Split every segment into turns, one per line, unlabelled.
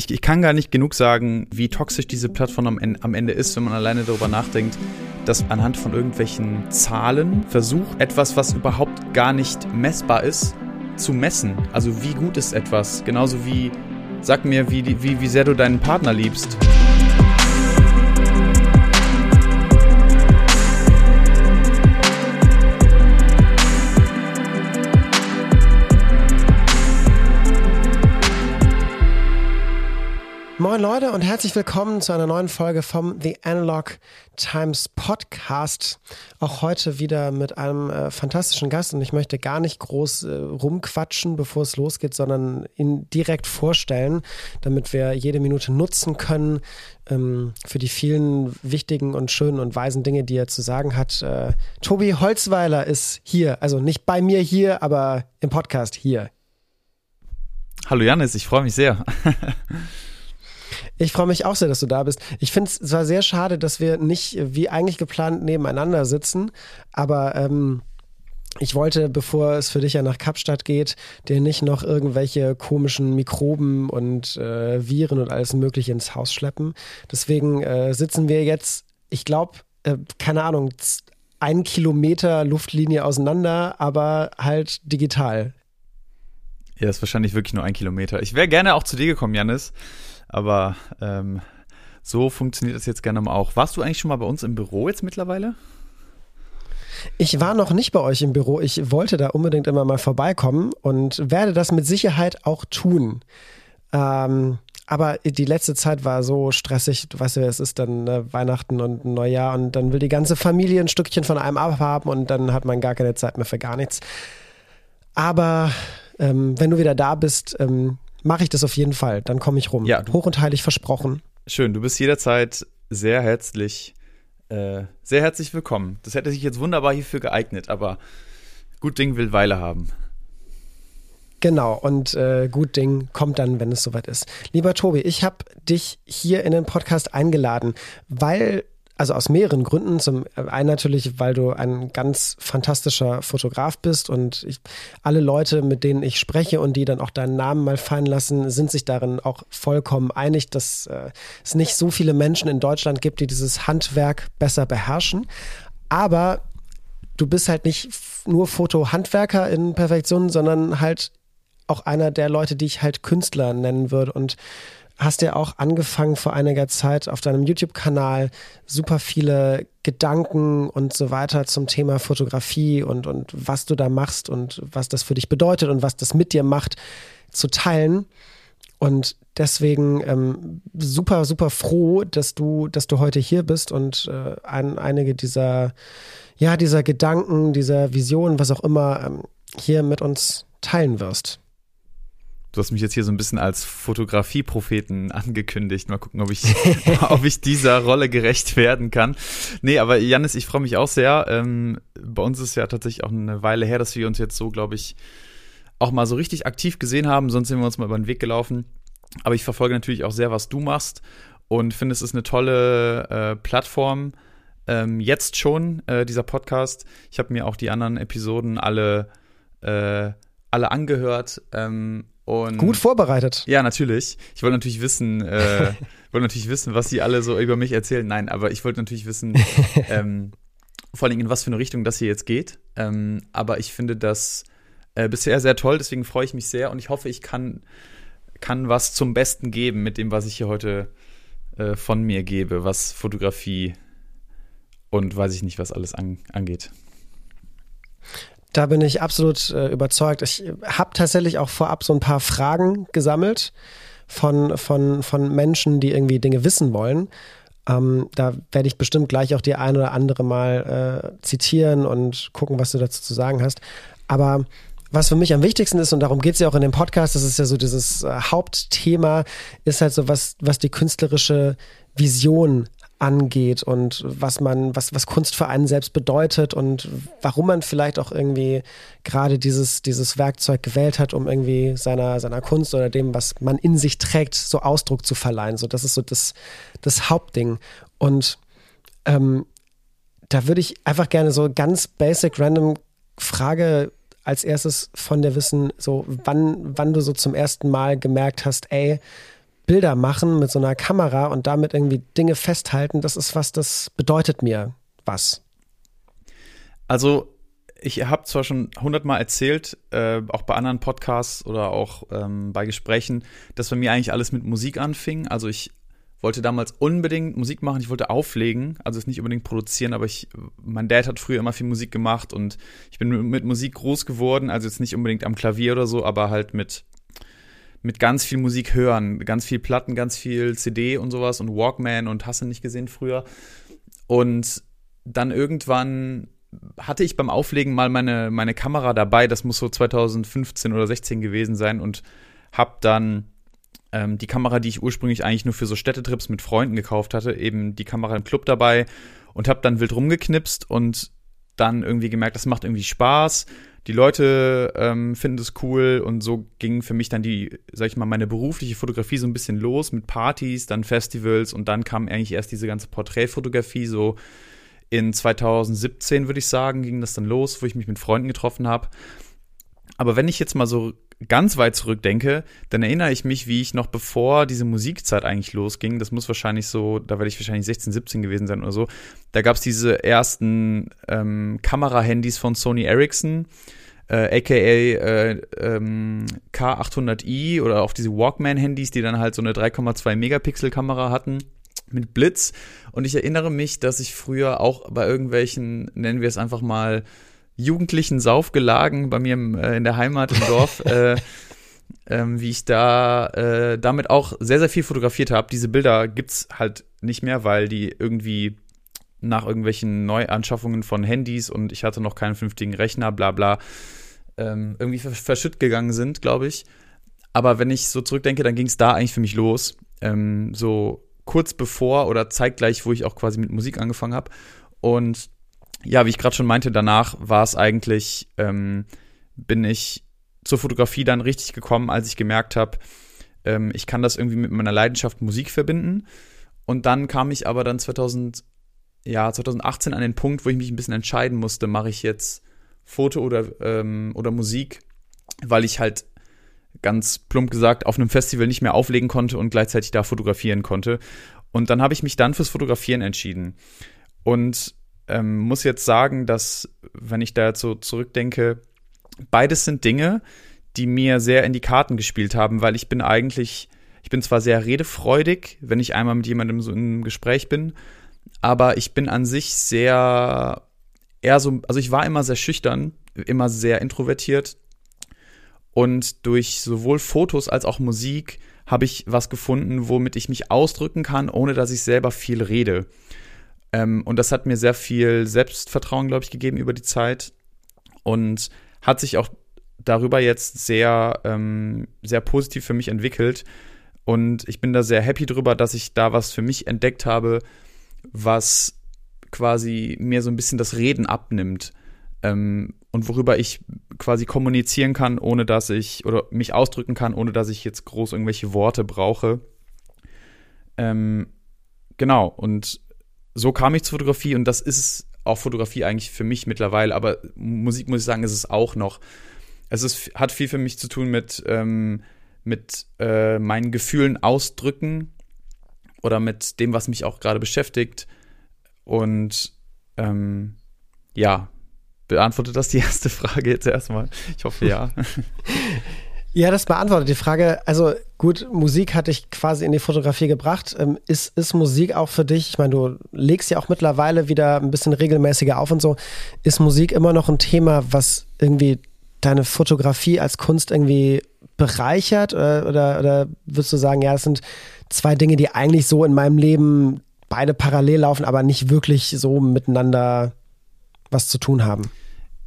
ich, ich kann gar nicht genug sagen, wie toxisch diese Plattform am, am Ende ist, wenn man alleine darüber nachdenkt, dass anhand von irgendwelchen Zahlen versucht, etwas, was überhaupt gar nicht messbar ist, zu messen. Also wie gut ist etwas? Genauso wie, sag mir, wie, wie, wie sehr du deinen Partner liebst.
Moin Leute und herzlich willkommen zu einer neuen Folge vom The Analog Times Podcast. Auch heute wieder mit einem äh, fantastischen Gast und ich möchte gar nicht groß äh, rumquatschen, bevor es losgeht, sondern ihn direkt vorstellen, damit wir jede Minute nutzen können ähm, für die vielen wichtigen und schönen und weisen Dinge, die er zu sagen hat. Äh, Tobi Holzweiler ist hier, also nicht bei mir hier, aber im Podcast hier.
Hallo Janis, ich freue mich sehr.
Ich freue mich auch sehr, dass du da bist. Ich finde es zwar sehr schade, dass wir nicht wie eigentlich geplant nebeneinander sitzen, aber ähm, ich wollte, bevor es für dich ja nach Kapstadt geht, dir nicht noch irgendwelche komischen Mikroben und äh, Viren und alles Mögliche ins Haus schleppen. Deswegen äh, sitzen wir jetzt, ich glaube, äh, keine Ahnung, einen Kilometer Luftlinie auseinander, aber halt digital.
Ja, ist wahrscheinlich wirklich nur ein Kilometer. Ich wäre gerne auch zu dir gekommen, Janis. Aber ähm, so funktioniert das jetzt gerne mal auch. Warst du eigentlich schon mal bei uns im Büro jetzt mittlerweile?
Ich war noch nicht bei euch im Büro. Ich wollte da unbedingt immer mal vorbeikommen und werde das mit Sicherheit auch tun. Ähm, aber die letzte Zeit war so stressig. Du weißt ja, es ist dann äh, Weihnachten und Neujahr und dann will die ganze Familie ein Stückchen von einem abhaben und dann hat man gar keine Zeit mehr für gar nichts. Aber ähm, wenn du wieder da bist, ähm, mache ich das auf jeden Fall. Dann komme ich rum. Ja, Hoch und heilig versprochen.
Schön, du bist jederzeit sehr herzlich, äh, sehr herzlich willkommen. Das hätte sich jetzt wunderbar hierfür geeignet, aber gut Ding will Weile haben.
Genau, und äh, gut Ding kommt dann, wenn es soweit ist. Lieber Tobi, ich habe dich hier in den Podcast eingeladen, weil also aus mehreren Gründen. Zum einen natürlich, weil du ein ganz fantastischer Fotograf bist und ich, alle Leute, mit denen ich spreche und die dann auch deinen Namen mal fallen lassen, sind sich darin auch vollkommen einig, dass äh, es nicht so viele Menschen in Deutschland gibt, die dieses Handwerk besser beherrschen. Aber du bist halt nicht nur Fotohandwerker in Perfektion, sondern halt auch einer der Leute, die ich halt Künstler nennen würde und hast ja auch angefangen vor einiger Zeit auf deinem YouTube-Kanal super viele Gedanken und so weiter zum Thema Fotografie und, und was du da machst und was das für dich bedeutet und was das mit dir macht, zu teilen. Und deswegen ähm, super, super froh, dass du, dass du heute hier bist und äh, ein, einige dieser, ja, dieser Gedanken, dieser Visionen, was auch immer, ähm, hier mit uns teilen wirst.
Du hast mich jetzt hier so ein bisschen als Fotografie-Propheten angekündigt. Mal gucken, ob ich, ob ich dieser Rolle gerecht werden kann. Nee, aber Janis, ich freue mich auch sehr. Ähm, bei uns ist ja tatsächlich auch eine Weile her, dass wir uns jetzt so, glaube ich, auch mal so richtig aktiv gesehen haben. Sonst sind wir uns mal über den Weg gelaufen. Aber ich verfolge natürlich auch sehr, was du machst und finde, es ist eine tolle äh, Plattform. Ähm, jetzt schon, äh, dieser Podcast. Ich habe mir auch die anderen Episoden alle, äh, alle angehört. Ähm, und
Gut vorbereitet.
Ja, natürlich. Ich wollte natürlich wissen, äh, wollte natürlich wissen, was sie alle so über mich erzählen. Nein, aber ich wollte natürlich wissen, ähm, vor allem in was für eine Richtung das hier jetzt geht. Ähm, aber ich finde das äh, bisher sehr toll, deswegen freue ich mich sehr und ich hoffe, ich kann, kann was zum Besten geben mit dem, was ich hier heute äh, von mir gebe, was Fotografie und weiß ich nicht, was alles an, angeht.
Da bin ich absolut äh, überzeugt. Ich habe tatsächlich auch vorab so ein paar Fragen gesammelt von, von, von Menschen, die irgendwie Dinge wissen wollen. Ähm, da werde ich bestimmt gleich auch die ein oder andere mal äh, zitieren und gucken, was du dazu zu sagen hast. Aber was für mich am wichtigsten ist, und darum geht es ja auch in dem Podcast, das ist ja so dieses äh, Hauptthema, ist halt so, was, was die künstlerische Vision angeht und was man, was, was Kunst für einen selbst bedeutet und warum man vielleicht auch irgendwie gerade dieses, dieses Werkzeug gewählt hat, um irgendwie seiner, seiner Kunst oder dem, was man in sich trägt, so Ausdruck zu verleihen. So, das ist so das, das Hauptding. Und ähm, da würde ich einfach gerne so ganz basic, random Frage als erstes von dir wissen, so wann, wann du so zum ersten Mal gemerkt hast, ey, Bilder machen mit so einer Kamera und damit irgendwie Dinge festhalten, das ist was, das bedeutet mir was.
Also ich habe zwar schon hundertmal erzählt, äh, auch bei anderen Podcasts oder auch ähm, bei Gesprächen, dass bei mir eigentlich alles mit Musik anfing. Also ich wollte damals unbedingt Musik machen, ich wollte auflegen, also es nicht unbedingt produzieren, aber ich, mein Dad hat früher immer viel Musik gemacht und ich bin mit Musik groß geworden, also jetzt nicht unbedingt am Klavier oder so, aber halt mit, mit ganz viel Musik hören, ganz viel Platten, ganz viel CD und sowas und Walkman und hast du nicht gesehen früher. Und dann irgendwann hatte ich beim Auflegen mal meine, meine Kamera dabei, das muss so 2015 oder 16 gewesen sein und hab dann ähm, die Kamera, die ich ursprünglich eigentlich nur für so Städtetrips mit Freunden gekauft hatte, eben die Kamera im Club dabei und hab dann wild rumgeknipst und dann irgendwie gemerkt, das macht irgendwie Spaß. Die Leute ähm, finden es cool und so ging für mich dann die, sag ich mal, meine berufliche Fotografie so ein bisschen los mit Partys, dann Festivals und dann kam eigentlich erst diese ganze Porträtfotografie so in 2017, würde ich sagen, ging das dann los, wo ich mich mit Freunden getroffen habe. Aber wenn ich jetzt mal so ganz weit zurückdenke, dann erinnere ich mich, wie ich noch bevor diese Musikzeit eigentlich losging, das muss wahrscheinlich so, da werde ich wahrscheinlich 16, 17 gewesen sein oder so, da gab es diese ersten ähm, Kamera-Handys von Sony Ericsson, äh, aka äh, ähm, K800i oder auch diese Walkman-Handys, die dann halt so eine 3,2 Megapixel-Kamera hatten mit Blitz. Und ich erinnere mich, dass ich früher auch bei irgendwelchen, nennen wir es einfach mal, jugendlichen Saufgelagen bei mir im, äh, in der Heimat im Dorf, äh, ähm, wie ich da äh, damit auch sehr, sehr viel fotografiert habe. Diese Bilder gibt's halt nicht mehr, weil die irgendwie nach irgendwelchen Neuanschaffungen von Handys und ich hatte noch keinen vernünftigen Rechner, bla bla, ähm, irgendwie verschütt gegangen sind, glaube ich. Aber wenn ich so zurückdenke, dann ging es da eigentlich für mich los. Ähm, so kurz bevor oder zeitgleich, wo ich auch quasi mit Musik angefangen habe. Und ja, wie ich gerade schon meinte, danach war es eigentlich, ähm, bin ich zur Fotografie dann richtig gekommen, als ich gemerkt habe, ähm, ich kann das irgendwie mit meiner Leidenschaft Musik verbinden. Und dann kam ich aber dann 2000, ja, 2018 an den Punkt, wo ich mich ein bisschen entscheiden musste, mache ich jetzt Foto oder, ähm, oder Musik, weil ich halt ganz plump gesagt auf einem Festival nicht mehr auflegen konnte und gleichzeitig da fotografieren konnte. Und dann habe ich mich dann fürs Fotografieren entschieden. Und ähm, muss jetzt sagen, dass, wenn ich da so zurückdenke, beides sind Dinge, die mir sehr in die Karten gespielt haben, weil ich bin eigentlich, ich bin zwar sehr redefreudig, wenn ich einmal mit jemandem so im Gespräch bin, aber ich bin an sich sehr, eher so, also ich war immer sehr schüchtern, immer sehr introvertiert, und durch sowohl Fotos als auch Musik habe ich was gefunden, womit ich mich ausdrücken kann, ohne dass ich selber viel rede. Ähm, und das hat mir sehr viel Selbstvertrauen, glaube ich, gegeben über die Zeit und hat sich auch darüber jetzt sehr, ähm, sehr positiv für mich entwickelt. Und ich bin da sehr happy drüber, dass ich da was für mich entdeckt habe, was quasi mir so ein bisschen das Reden abnimmt ähm, und worüber ich quasi kommunizieren kann, ohne dass ich oder mich ausdrücken kann, ohne dass ich jetzt groß irgendwelche Worte brauche. Ähm, genau, und so kam ich zur Fotografie und das ist auch Fotografie eigentlich für mich mittlerweile, aber Musik muss ich sagen, ist es auch noch. Es ist, hat viel für mich zu tun mit, ähm, mit äh, meinen Gefühlen ausdrücken oder mit dem, was mich auch gerade beschäftigt. Und ähm, ja, Beantwortet das die erste Frage jetzt erstmal? Ich hoffe ja.
Ja, das beantwortet die Frage. Also gut, Musik hat dich quasi in die Fotografie gebracht. Ähm, ist, ist Musik auch für dich, ich meine, du legst ja auch mittlerweile wieder ein bisschen regelmäßiger auf und so. Ist Musik immer noch ein Thema, was irgendwie deine Fotografie als Kunst irgendwie bereichert? Oder, oder, oder würdest du sagen, ja, das sind zwei Dinge, die eigentlich so in meinem Leben beide parallel laufen, aber nicht wirklich so miteinander was zu tun haben?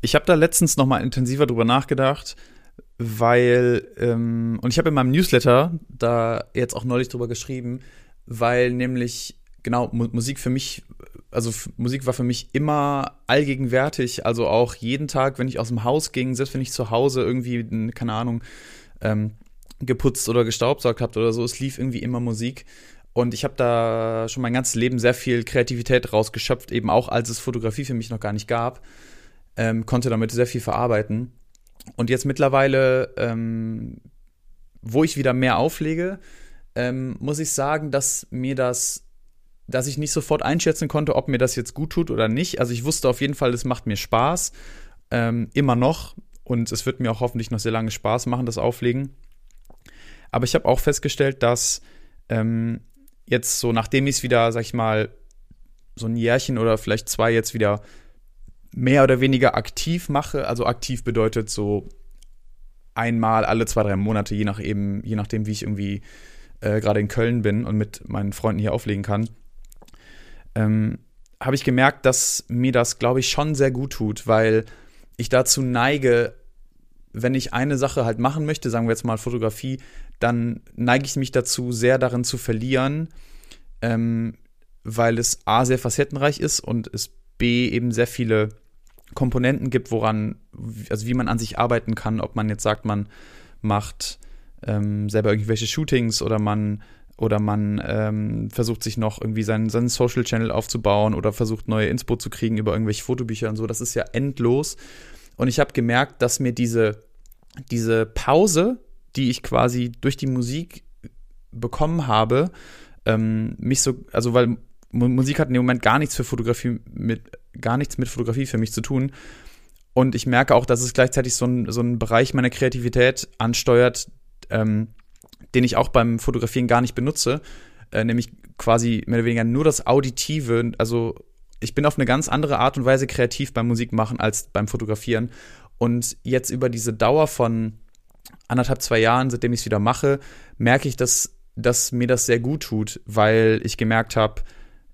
Ich habe da letztens noch mal intensiver drüber nachgedacht, weil ähm, und ich habe in meinem Newsletter da jetzt auch neulich drüber geschrieben, weil nämlich genau Mu Musik für mich also Musik war für mich immer allgegenwärtig, also auch jeden Tag, wenn ich aus dem Haus ging, selbst wenn ich zu Hause irgendwie, keine Ahnung, ähm, geputzt oder gestaubsaugt habt oder so, es lief irgendwie immer Musik. Und ich habe da schon mein ganzes Leben sehr viel Kreativität rausgeschöpft, eben auch als es Fotografie für mich noch gar nicht gab ähm, konnte damit sehr viel verarbeiten. Und jetzt mittlerweile, ähm, wo ich wieder mehr auflege, ähm, muss ich sagen, dass mir das, dass ich nicht sofort einschätzen konnte, ob mir das jetzt gut tut oder nicht. Also ich wusste auf jeden Fall, es macht mir Spaß, ähm, immer noch. Und es wird mir auch hoffentlich noch sehr lange Spaß machen, das Auflegen. Aber ich habe auch festgestellt, dass ähm, jetzt so, nachdem ich es wieder, sag ich mal, so ein Jährchen oder vielleicht zwei jetzt wieder mehr oder weniger aktiv mache, also aktiv bedeutet so einmal alle zwei, drei Monate, je nach eben, je nachdem, wie ich irgendwie äh, gerade in Köln bin und mit meinen Freunden hier auflegen kann, ähm, habe ich gemerkt, dass mir das, glaube ich, schon sehr gut tut, weil ich dazu neige, wenn ich eine Sache halt machen möchte, sagen wir jetzt mal Fotografie, dann neige ich mich dazu, sehr darin zu verlieren, ähm, weil es A sehr facettenreich ist und es B eben sehr viele Komponenten gibt, woran, also wie man an sich arbeiten kann, ob man jetzt sagt, man macht ähm, selber irgendwelche Shootings oder man oder man ähm, versucht sich noch irgendwie seinen, seinen Social Channel aufzubauen oder versucht neue Inspo zu kriegen über irgendwelche Fotobücher und so. Das ist ja endlos. Und ich habe gemerkt, dass mir diese, diese Pause, die ich quasi durch die Musik bekommen habe, ähm, mich so, also weil Musik hat in dem Moment gar nichts für Fotografie mit, gar nichts mit Fotografie für mich zu tun. Und ich merke auch, dass es gleichzeitig so ein, so ein Bereich meiner Kreativität ansteuert, ähm, den ich auch beim Fotografieren gar nicht benutze, äh, nämlich quasi mehr oder weniger nur das Auditive. Also ich bin auf eine ganz andere Art und Weise kreativ beim Musikmachen als beim Fotografieren. Und jetzt über diese Dauer von anderthalb, zwei Jahren, seitdem ich es wieder mache, merke ich, dass, dass mir das sehr gut tut, weil ich gemerkt habe,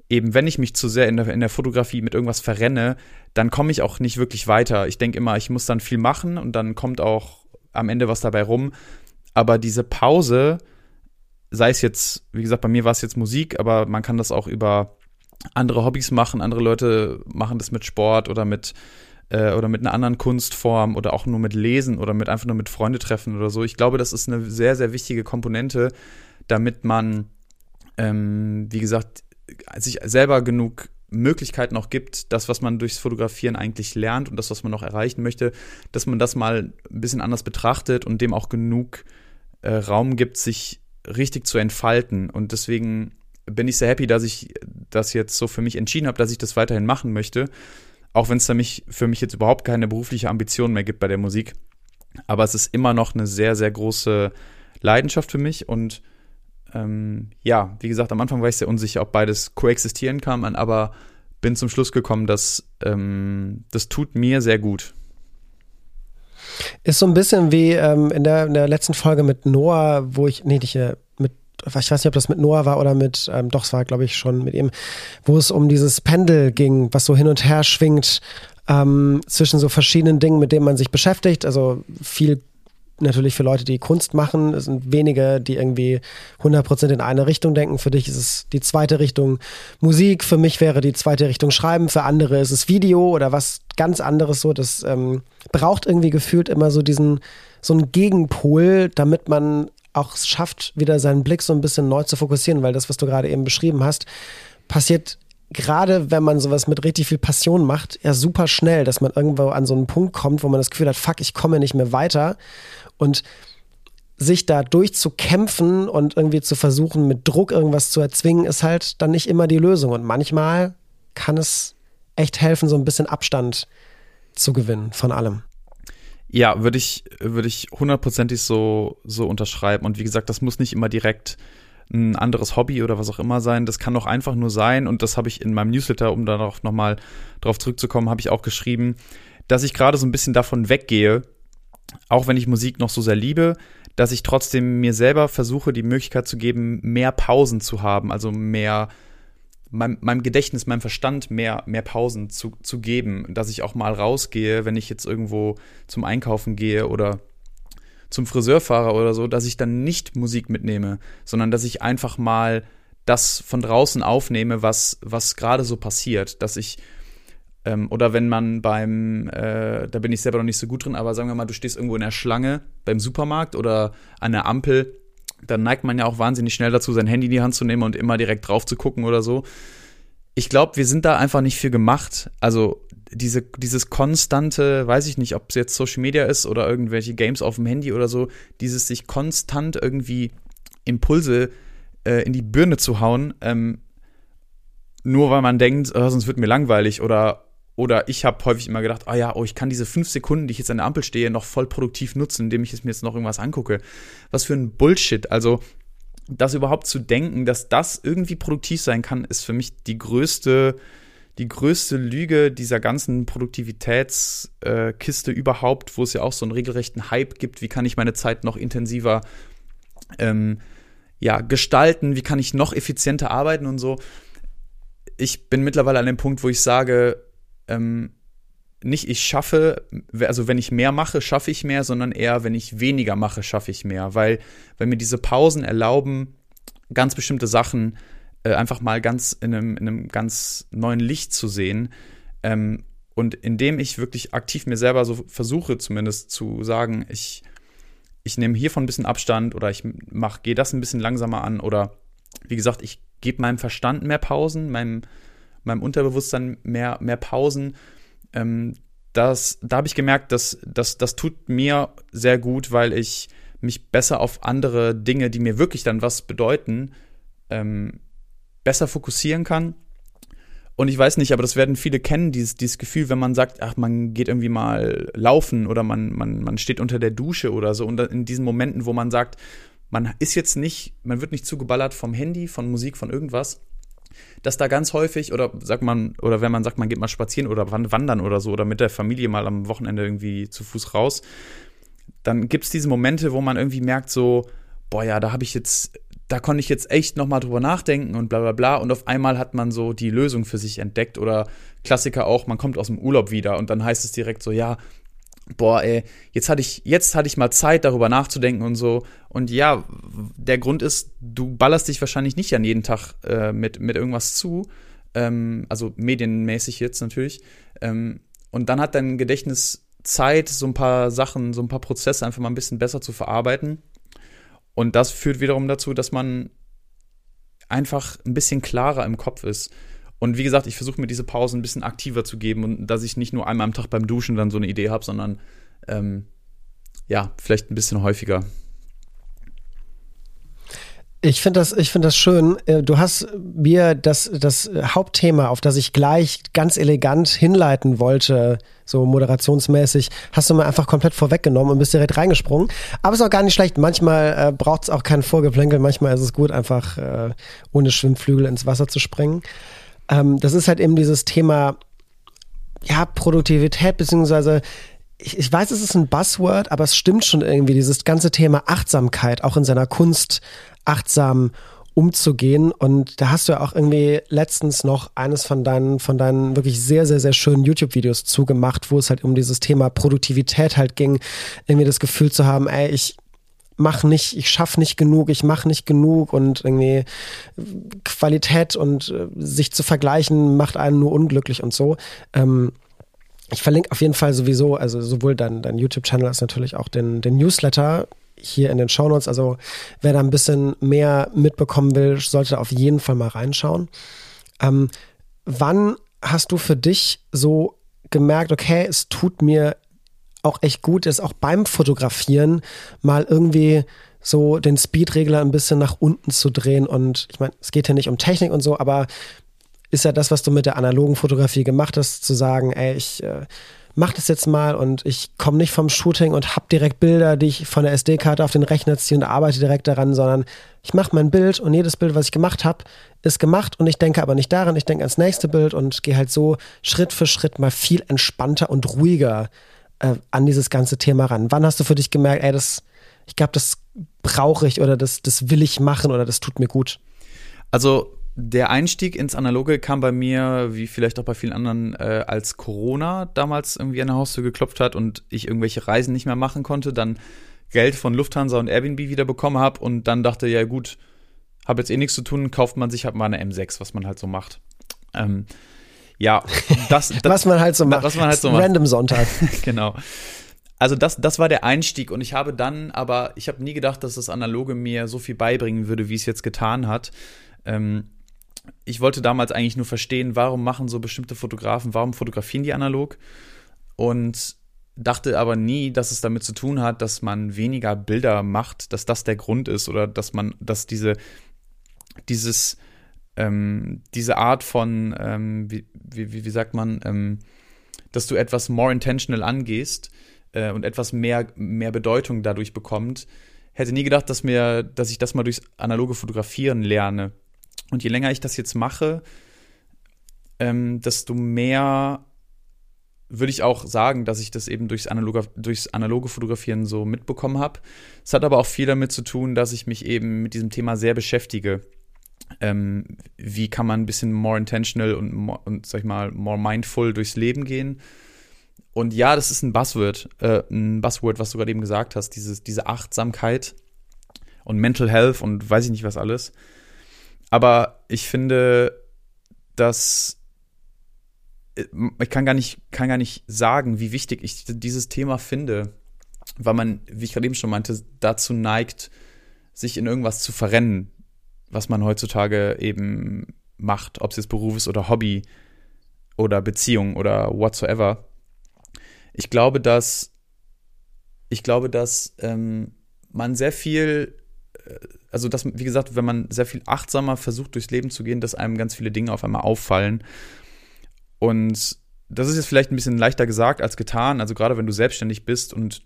eben wenn ich mich zu sehr in der, in der Fotografie mit irgendwas verrenne, dann komme ich auch nicht wirklich weiter. Ich denke immer, ich muss dann viel machen und dann kommt auch am Ende was dabei rum. Aber diese Pause, sei es jetzt, wie gesagt, bei mir war es jetzt Musik, aber man kann das auch über andere Hobbys machen. Andere Leute machen das mit Sport oder mit äh, oder mit einer anderen Kunstform oder auch nur mit Lesen oder mit einfach nur mit Freunde treffen oder so. Ich glaube, das ist eine sehr, sehr wichtige Komponente, damit man, ähm, wie gesagt, sich selber genug Möglichkeiten auch gibt, das, was man durchs Fotografieren eigentlich lernt und das, was man noch erreichen möchte, dass man das mal ein bisschen anders betrachtet und dem auch genug äh, Raum gibt, sich richtig zu entfalten. Und deswegen bin ich sehr happy, dass ich das jetzt so für mich entschieden habe, dass ich das weiterhin machen möchte. Auch wenn es für mich jetzt überhaupt keine berufliche Ambition mehr gibt bei der Musik. Aber es ist immer noch eine sehr, sehr große Leidenschaft für mich und ähm, ja, wie gesagt, am Anfang war ich sehr unsicher, ob beides koexistieren kann, aber bin zum Schluss gekommen, dass ähm, das tut mir sehr gut.
Ist so ein bisschen wie ähm, in, der, in der letzten Folge mit Noah, wo ich, nee, nicht äh, mit, ich weiß nicht, ob das mit Noah war oder mit, ähm, doch, es war, glaube ich, schon mit ihm, wo es um dieses Pendel ging, was so hin und her schwingt ähm, zwischen so verschiedenen Dingen, mit denen man sich beschäftigt. Also viel natürlich für Leute, die Kunst machen. Es sind wenige, die irgendwie 100% in eine Richtung denken. Für dich ist es die zweite Richtung Musik. Für mich wäre die zweite Richtung Schreiben. Für andere ist es Video oder was ganz anderes so. Das ähm, braucht irgendwie gefühlt immer so diesen, so einen Gegenpol, damit man auch es schafft, wieder seinen Blick so ein bisschen neu zu fokussieren, weil das, was du gerade eben beschrieben hast, passiert gerade wenn man sowas mit richtig viel Passion macht, ja super schnell, dass man irgendwo an so einen Punkt kommt, wo man das Gefühl hat, fuck, ich komme nicht mehr weiter. Und sich da durchzukämpfen und irgendwie zu versuchen, mit Druck irgendwas zu erzwingen, ist halt dann nicht immer die Lösung. Und manchmal kann es echt helfen, so ein bisschen Abstand zu gewinnen von allem.
Ja, würde ich, würde ich hundertprozentig so, so unterschreiben. Und wie gesagt, das muss nicht immer direkt ein anderes Hobby oder was auch immer sein. Das kann doch einfach nur sein, und das habe ich in meinem Newsletter, um darauf nochmal drauf zurückzukommen, habe ich auch geschrieben, dass ich gerade so ein bisschen davon weggehe, auch wenn ich Musik noch so sehr liebe, dass ich trotzdem mir selber versuche, die Möglichkeit zu geben, mehr Pausen zu haben, also mehr meinem, meinem Gedächtnis, meinem Verstand mehr, mehr Pausen zu, zu geben, dass ich auch mal rausgehe, wenn ich jetzt irgendwo zum Einkaufen gehe oder zum Friseur fahre oder so, dass ich dann nicht Musik mitnehme, sondern dass ich einfach mal das von draußen aufnehme, was, was gerade so passiert, dass ich ähm, oder wenn man beim, äh, da bin ich selber noch nicht so gut drin, aber sagen wir mal, du stehst irgendwo in der Schlange beim Supermarkt oder an der Ampel, dann neigt man ja auch wahnsinnig schnell dazu, sein Handy in die Hand zu nehmen und immer direkt drauf zu gucken oder so. Ich glaube, wir sind da einfach nicht für gemacht. Also diese, dieses konstante, weiß ich nicht, ob es jetzt Social Media ist oder irgendwelche Games auf dem Handy oder so, dieses sich konstant irgendwie Impulse äh, in die Birne zu hauen, ähm, nur weil man denkt, oh, sonst wird mir langweilig oder oder ich habe häufig immer gedacht, ah oh ja, oh, ich kann diese fünf Sekunden, die ich jetzt an der Ampel stehe, noch voll produktiv nutzen, indem ich mir jetzt noch irgendwas angucke. Was für ein Bullshit. Also, das überhaupt zu denken, dass das irgendwie produktiv sein kann, ist für mich die größte, die größte Lüge dieser ganzen Produktivitätskiste überhaupt, wo es ja auch so einen regelrechten Hype gibt. Wie kann ich meine Zeit noch intensiver ähm, ja, gestalten? Wie kann ich noch effizienter arbeiten und so? Ich bin mittlerweile an dem Punkt, wo ich sage, ähm, nicht ich schaffe, also wenn ich mehr mache, schaffe ich mehr, sondern eher, wenn ich weniger mache, schaffe ich mehr. Weil, wenn mir diese Pausen erlauben, ganz bestimmte Sachen äh, einfach mal ganz in einem, in einem ganz neuen Licht zu sehen. Ähm, und indem ich wirklich aktiv mir selber so versuche, zumindest zu sagen, ich, ich nehme hiervon ein bisschen Abstand oder ich mach, gehe das ein bisschen langsamer an oder wie gesagt, ich gebe meinem Verstand mehr Pausen, meinem meinem Unterbewusstsein mehr, mehr Pausen. Ähm, das, da habe ich gemerkt, dass, dass das tut mir sehr gut, weil ich mich besser auf andere Dinge, die mir wirklich dann was bedeuten, ähm, besser fokussieren kann. Und ich weiß nicht, aber das werden viele kennen, dieses, dieses Gefühl, wenn man sagt, ach, man geht irgendwie mal laufen oder man, man, man steht unter der Dusche oder so. Und in diesen Momenten, wo man sagt, man ist jetzt nicht, man wird nicht zugeballert vom Handy, von Musik, von irgendwas, dass da ganz häufig, oder sagt man, oder wenn man sagt, man geht mal spazieren oder wandern oder so, oder mit der Familie mal am Wochenende irgendwie zu Fuß raus, dann gibt es diese Momente, wo man irgendwie merkt, so, boah, ja, da habe ich jetzt, da konnte ich jetzt echt nochmal drüber nachdenken und bla bla bla. Und auf einmal hat man so die Lösung für sich entdeckt. Oder Klassiker auch, man kommt aus dem Urlaub wieder und dann heißt es direkt so, ja, boah, ey, jetzt hatte ich, jetzt hatte ich mal Zeit, darüber nachzudenken und so. Und ja, der Grund ist, du ballerst dich wahrscheinlich nicht an jeden Tag äh, mit, mit irgendwas zu. Ähm, also medienmäßig jetzt natürlich. Ähm, und dann hat dein Gedächtnis Zeit, so ein paar Sachen, so ein paar Prozesse einfach mal ein bisschen besser zu verarbeiten. Und das führt wiederum dazu, dass man einfach ein bisschen klarer im Kopf ist. Und wie gesagt, ich versuche mir diese Pausen ein bisschen aktiver zu geben und dass ich nicht nur einmal am Tag beim Duschen dann so eine Idee habe, sondern ähm, ja, vielleicht ein bisschen häufiger.
Ich finde das, ich das schön. Äh, du hast mir das, das Hauptthema, auf das ich gleich ganz elegant hinleiten wollte, so moderationsmäßig, hast du mir einfach komplett vorweggenommen und bist direkt reingesprungen. Aber ist auch gar nicht schlecht. Manchmal äh, braucht es auch kein Vorgeplänkel. Manchmal ist es gut, einfach äh, ohne Schwimmflügel ins Wasser zu springen. Ähm, das ist halt eben dieses Thema, ja, Produktivität, beziehungsweise ich, ich weiß, es ist ein Buzzword, aber es stimmt schon irgendwie, dieses ganze Thema Achtsamkeit, auch in seiner Kunst achtsam umzugehen. Und da hast du ja auch irgendwie letztens noch eines von deinen, von deinen wirklich sehr, sehr, sehr schönen YouTube-Videos zugemacht, wo es halt um dieses Thema Produktivität halt ging, irgendwie das Gefühl zu haben, ey, ich, mach nicht, ich schaff nicht genug, ich mach nicht genug und irgendwie Qualität und äh, sich zu vergleichen macht einen nur unglücklich und so. Ähm, ich verlinke auf jeden Fall sowieso, also sowohl dein, dein YouTube-Channel als natürlich auch den, den Newsletter hier in den Shownotes. Also wer da ein bisschen mehr mitbekommen will, sollte auf jeden Fall mal reinschauen. Ähm, wann hast du für dich so gemerkt, okay, es tut mir auch echt gut ist, auch beim Fotografieren mal irgendwie so den Speedregler ein bisschen nach unten zu drehen. Und ich meine, es geht ja nicht um Technik und so, aber ist ja das, was du mit der analogen Fotografie gemacht hast, zu sagen, ey, ich äh, mach das jetzt mal und ich komme nicht vom Shooting und hab direkt Bilder, die ich von der SD-Karte auf den Rechner ziehe und arbeite direkt daran, sondern ich mache mein Bild und jedes Bild, was ich gemacht habe, ist gemacht und ich denke aber nicht daran, ich denke ans nächste Bild und gehe halt so Schritt für Schritt mal viel entspannter und ruhiger äh, an dieses ganze Thema ran? Wann hast du für dich gemerkt, ey, das, ich glaube, das brauche ich oder das, das will ich machen oder das tut mir gut?
Also der Einstieg ins Analoge kam bei mir, wie vielleicht auch bei vielen anderen, äh, als Corona damals irgendwie an der Haustür geklopft hat und ich irgendwelche Reisen nicht mehr machen konnte, dann Geld von Lufthansa und Airbnb wieder bekommen habe und dann dachte, ja gut, habe jetzt eh nichts zu tun, kauft man sich halt mal eine M6, was man halt so macht. Ähm, ja,
das, das was man halt so macht.
Was man halt so macht.
Random Sonntag.
genau. Also das, das war der Einstieg und ich habe dann, aber ich habe nie gedacht, dass das Analoge mir so viel beibringen würde, wie es jetzt getan hat. Ähm, ich wollte damals eigentlich nur verstehen, warum machen so bestimmte Fotografen, warum fotografieren die analog? Und dachte aber nie, dass es damit zu tun hat, dass man weniger Bilder macht, dass das der Grund ist oder dass man, dass diese dieses, ähm, diese Art von, ähm, wie, wie, wie, sagt man, ähm, dass du etwas more intentional angehst äh, und etwas mehr, mehr Bedeutung dadurch bekommt. Hätte nie gedacht, dass mir, dass ich das mal durchs analoge Fotografieren lerne. Und je länger ich das jetzt mache, ähm, desto mehr würde ich auch sagen, dass ich das eben durchs analoge, durchs analoge Fotografieren so mitbekommen habe. Es hat aber auch viel damit zu tun, dass ich mich eben mit diesem Thema sehr beschäftige. Ähm, wie kann man ein bisschen more intentional und, und sag ich mal, more mindful durchs Leben gehen? Und ja, das ist ein Buzzword, äh, ein Buzzword, was du gerade eben gesagt hast, dieses, diese Achtsamkeit und Mental Health und weiß ich nicht was alles. Aber ich finde, dass äh, ich kann gar nicht, kann gar nicht sagen, wie wichtig ich dieses Thema finde, weil man, wie ich gerade eben schon meinte, dazu neigt, sich in irgendwas zu verrennen, was man heutzutage eben macht, ob es jetzt Beruf ist oder Hobby oder Beziehung oder whatsoever. Ich glaube, dass ich glaube, dass ähm, man sehr viel, äh, also dass, wie gesagt, wenn man sehr viel achtsamer versucht, durchs Leben zu gehen, dass einem ganz viele Dinge auf einmal auffallen und das ist jetzt vielleicht ein bisschen leichter gesagt als getan. Also gerade wenn du selbstständig bist und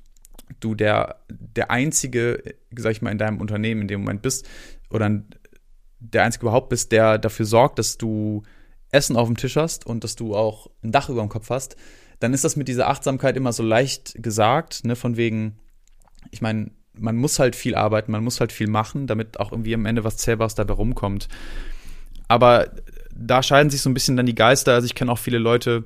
du der, der einzige, sag ich mal, in deinem Unternehmen in dem Moment bist oder der einzige überhaupt bist, der dafür sorgt, dass du Essen auf dem Tisch hast und dass du auch ein Dach über dem Kopf hast, dann ist das mit dieser Achtsamkeit immer so leicht gesagt, ne, von wegen, ich meine, man muss halt viel arbeiten, man muss halt viel machen, damit auch irgendwie am Ende was Zählbares dabei rumkommt. Aber da scheiden sich so ein bisschen dann die Geister. Also ich kenne auch viele Leute,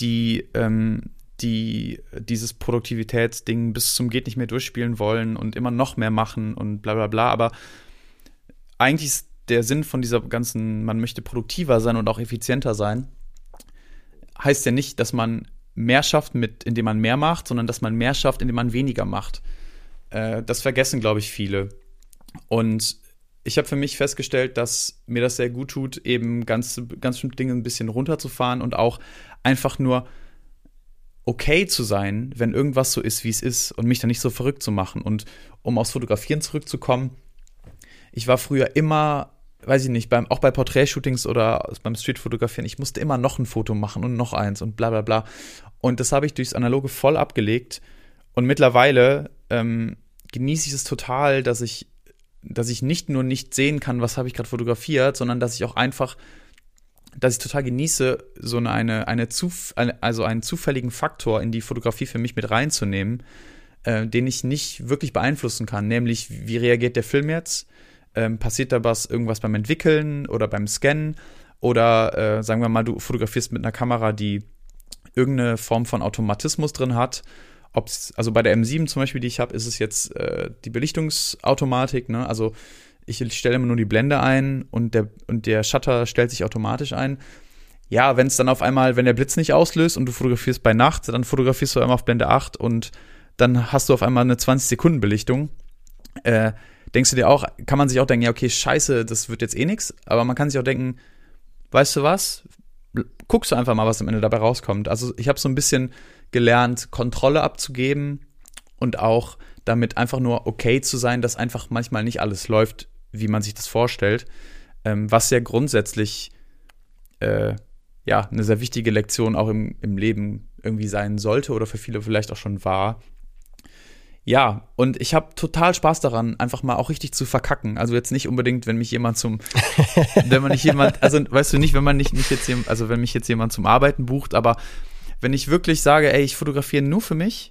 die, ähm, die dieses Produktivitätsding bis zum geht nicht mehr durchspielen wollen und immer noch mehr machen und bla bla bla. Aber eigentlich ist der Sinn von dieser ganzen, man möchte produktiver sein und auch effizienter sein, heißt ja nicht, dass man mehr schafft, mit, indem man mehr macht, sondern dass man mehr schafft, indem man weniger macht. Äh, das vergessen, glaube ich, viele. Und ich habe für mich festgestellt, dass mir das sehr gut tut, eben ganz, ganz bestimmte Dinge ein bisschen runterzufahren und auch einfach nur okay zu sein, wenn irgendwas so ist, wie es ist und mich dann nicht so verrückt zu machen. Und um aufs Fotografieren zurückzukommen, ich war früher immer, weiß ich nicht, beim, auch bei Porträtshootings oder beim Streetfotografieren, ich musste immer noch ein Foto machen und noch eins und bla bla bla. Und das habe ich durchs Analoge voll abgelegt. Und mittlerweile ähm, genieße ich es total, dass ich dass ich nicht nur nicht sehen kann, was habe ich gerade fotografiert, sondern dass ich auch einfach, dass ich total genieße, so eine, eine, Zuf also einen zufälligen Faktor in die Fotografie für mich mit reinzunehmen, äh, den ich nicht wirklich beeinflussen kann, nämlich wie reagiert der Film jetzt? Ähm, passiert da was, irgendwas beim Entwickeln oder beim Scannen? Oder äh, sagen wir mal, du fotografierst mit einer Kamera, die irgendeine Form von Automatismus drin hat ob's, also bei der M7 zum Beispiel, die ich habe, ist es jetzt äh, die Belichtungsautomatik, ne? Also ich stelle immer nur die Blende ein und der, und der Shutter stellt sich automatisch ein. Ja, wenn es dann auf einmal, wenn der Blitz nicht auslöst und du fotografierst bei Nacht, dann fotografierst du einmal auf Blende 8 und dann hast du auf einmal eine 20-Sekunden-Belichtung. Äh, denkst du dir auch, kann man sich auch denken, ja, okay, scheiße, das wird jetzt eh nix, aber man kann sich auch denken, weißt du was, guckst du einfach mal, was am Ende dabei rauskommt. Also ich habe so ein bisschen gelernt, Kontrolle abzugeben und auch damit einfach nur okay zu sein, dass einfach manchmal nicht alles läuft, wie man sich das vorstellt. Ähm, was ja grundsätzlich äh, ja eine sehr wichtige Lektion auch im, im Leben irgendwie sein sollte oder für viele vielleicht auch schon war. Ja, und ich habe total Spaß daran, einfach mal auch richtig zu verkacken. Also jetzt nicht unbedingt, wenn mich jemand zum, wenn man nicht jemand, also weißt du nicht, wenn man nicht, nicht jetzt, also wenn mich jetzt jemand zum Arbeiten bucht, aber wenn ich wirklich sage, ey, ich fotografiere nur für mich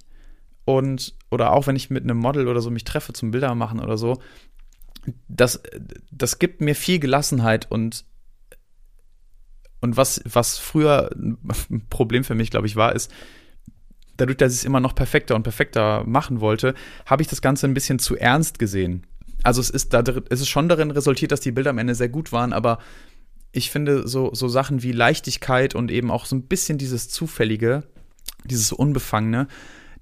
und oder auch wenn ich mit einem Model oder so mich treffe zum Bilder machen oder so, das, das gibt mir viel Gelassenheit und und was, was früher ein Problem für mich, glaube ich, war, ist, dadurch, dass ich es immer noch perfekter und perfekter machen wollte, habe ich das Ganze ein bisschen zu ernst gesehen. Also es ist, da, es ist schon darin resultiert, dass die Bilder am Ende sehr gut waren, aber ich finde so, so Sachen wie Leichtigkeit und eben auch so ein bisschen dieses Zufällige, dieses Unbefangene,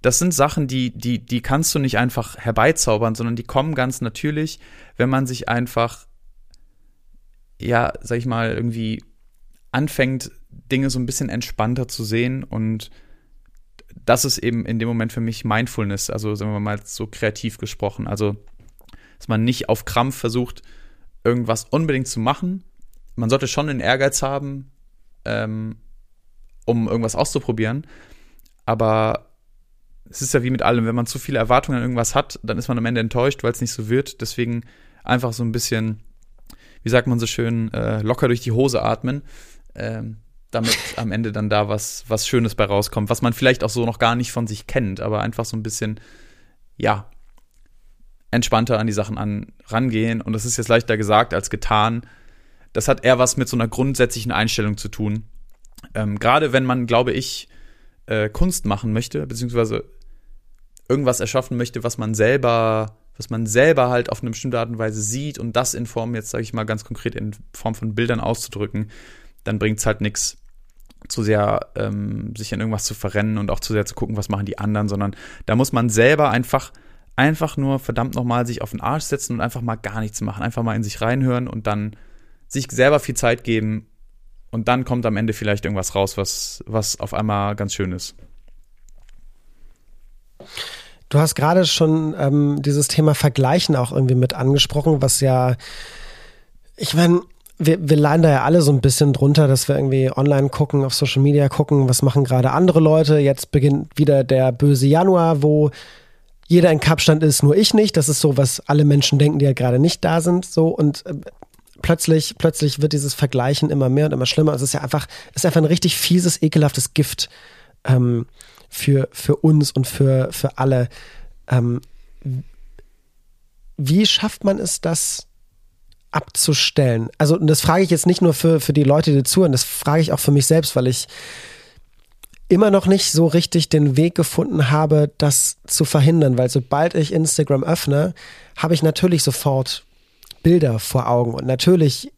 das sind Sachen, die, die, die kannst du nicht einfach herbeizaubern, sondern die kommen ganz natürlich, wenn man sich einfach, ja, sag ich mal, irgendwie anfängt, Dinge so ein bisschen entspannter zu sehen und das ist eben in dem Moment für mich Mindfulness, also sagen wir mal so kreativ gesprochen, also dass man nicht auf Krampf versucht, irgendwas unbedingt zu machen. Man sollte schon den Ehrgeiz haben, ähm, um irgendwas auszuprobieren. Aber es ist ja wie mit allem, wenn man zu viele Erwartungen an irgendwas hat, dann ist man am Ende enttäuscht, weil es nicht so wird. Deswegen einfach so ein bisschen, wie sagt man so schön, äh, locker durch die Hose atmen, ähm, damit am Ende dann da was, was Schönes bei rauskommt, was man vielleicht auch so noch gar nicht von sich kennt, aber einfach so ein bisschen, ja, entspannter an die Sachen an, rangehen. Und das ist jetzt leichter gesagt als getan. Das hat eher was mit so einer grundsätzlichen Einstellung zu tun. Ähm, Gerade wenn man, glaube ich, äh, Kunst machen möchte, beziehungsweise irgendwas erschaffen möchte, was man selber, was man selber halt auf eine bestimmte Art und Weise sieht und das in Form, jetzt sage ich mal ganz konkret, in Form von Bildern auszudrücken, dann bringt es halt nichts, zu sehr ähm, sich in irgendwas zu verrennen und auch zu sehr zu gucken, was machen die anderen, sondern da muss man selber einfach einfach nur verdammt nochmal sich auf den Arsch setzen und einfach mal gar nichts machen, einfach mal in sich reinhören und dann sich selber viel Zeit geben und dann kommt am Ende vielleicht irgendwas raus, was, was auf einmal ganz schön ist.
Du hast gerade schon ähm, dieses Thema Vergleichen auch irgendwie mit angesprochen, was ja, ich meine, wir, wir leiden da ja alle so ein bisschen drunter, dass wir irgendwie online gucken, auf Social Media gucken, was machen gerade andere Leute. Jetzt beginnt wieder der böse Januar, wo jeder in Kapstand ist, nur ich nicht. Das ist so, was alle Menschen denken, die ja gerade nicht da sind. So und äh, plötzlich, plötzlich wird dieses Vergleichen immer mehr und immer schlimmer. Es ist ja einfach, es ist einfach ein richtig fieses, ekelhaftes Gift ähm, für, für uns und für, für alle. Ähm, wie schafft man es, das abzustellen? Also, und das frage ich jetzt nicht nur für, für die Leute, die zuhören, das frage ich auch für mich selbst, weil ich immer noch nicht so richtig den Weg gefunden habe, das zu verhindern, weil sobald ich Instagram öffne, habe ich natürlich sofort Bilder vor Augen. Und natürlich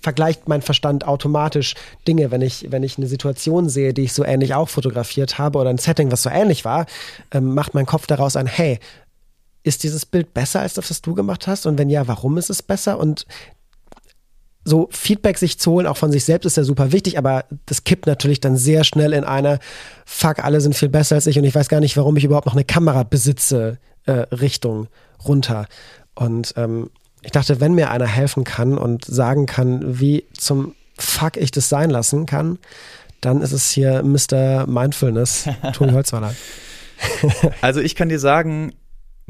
vergleicht mein Verstand automatisch Dinge, wenn ich, wenn ich eine Situation sehe, die ich so ähnlich auch fotografiert habe oder ein Setting, was so ähnlich war, ähm, macht mein Kopf daraus ein, hey, ist dieses Bild besser als das, was du gemacht hast? Und wenn ja, warum ist es besser? Und so Feedback sich zu holen, auch von sich selbst, ist ja super wichtig, aber das kippt natürlich dann sehr schnell in eine, fuck, alle sind viel besser als ich und ich weiß gar nicht, warum ich überhaupt noch eine Kamera besitze, äh, Richtung runter. Und ähm, ich dachte, wenn mir einer helfen kann und sagen kann, wie zum Fuck ich das sein lassen kann, dann ist es hier Mr. Mindfulness, Toni Holzweiler.
also ich kann dir sagen,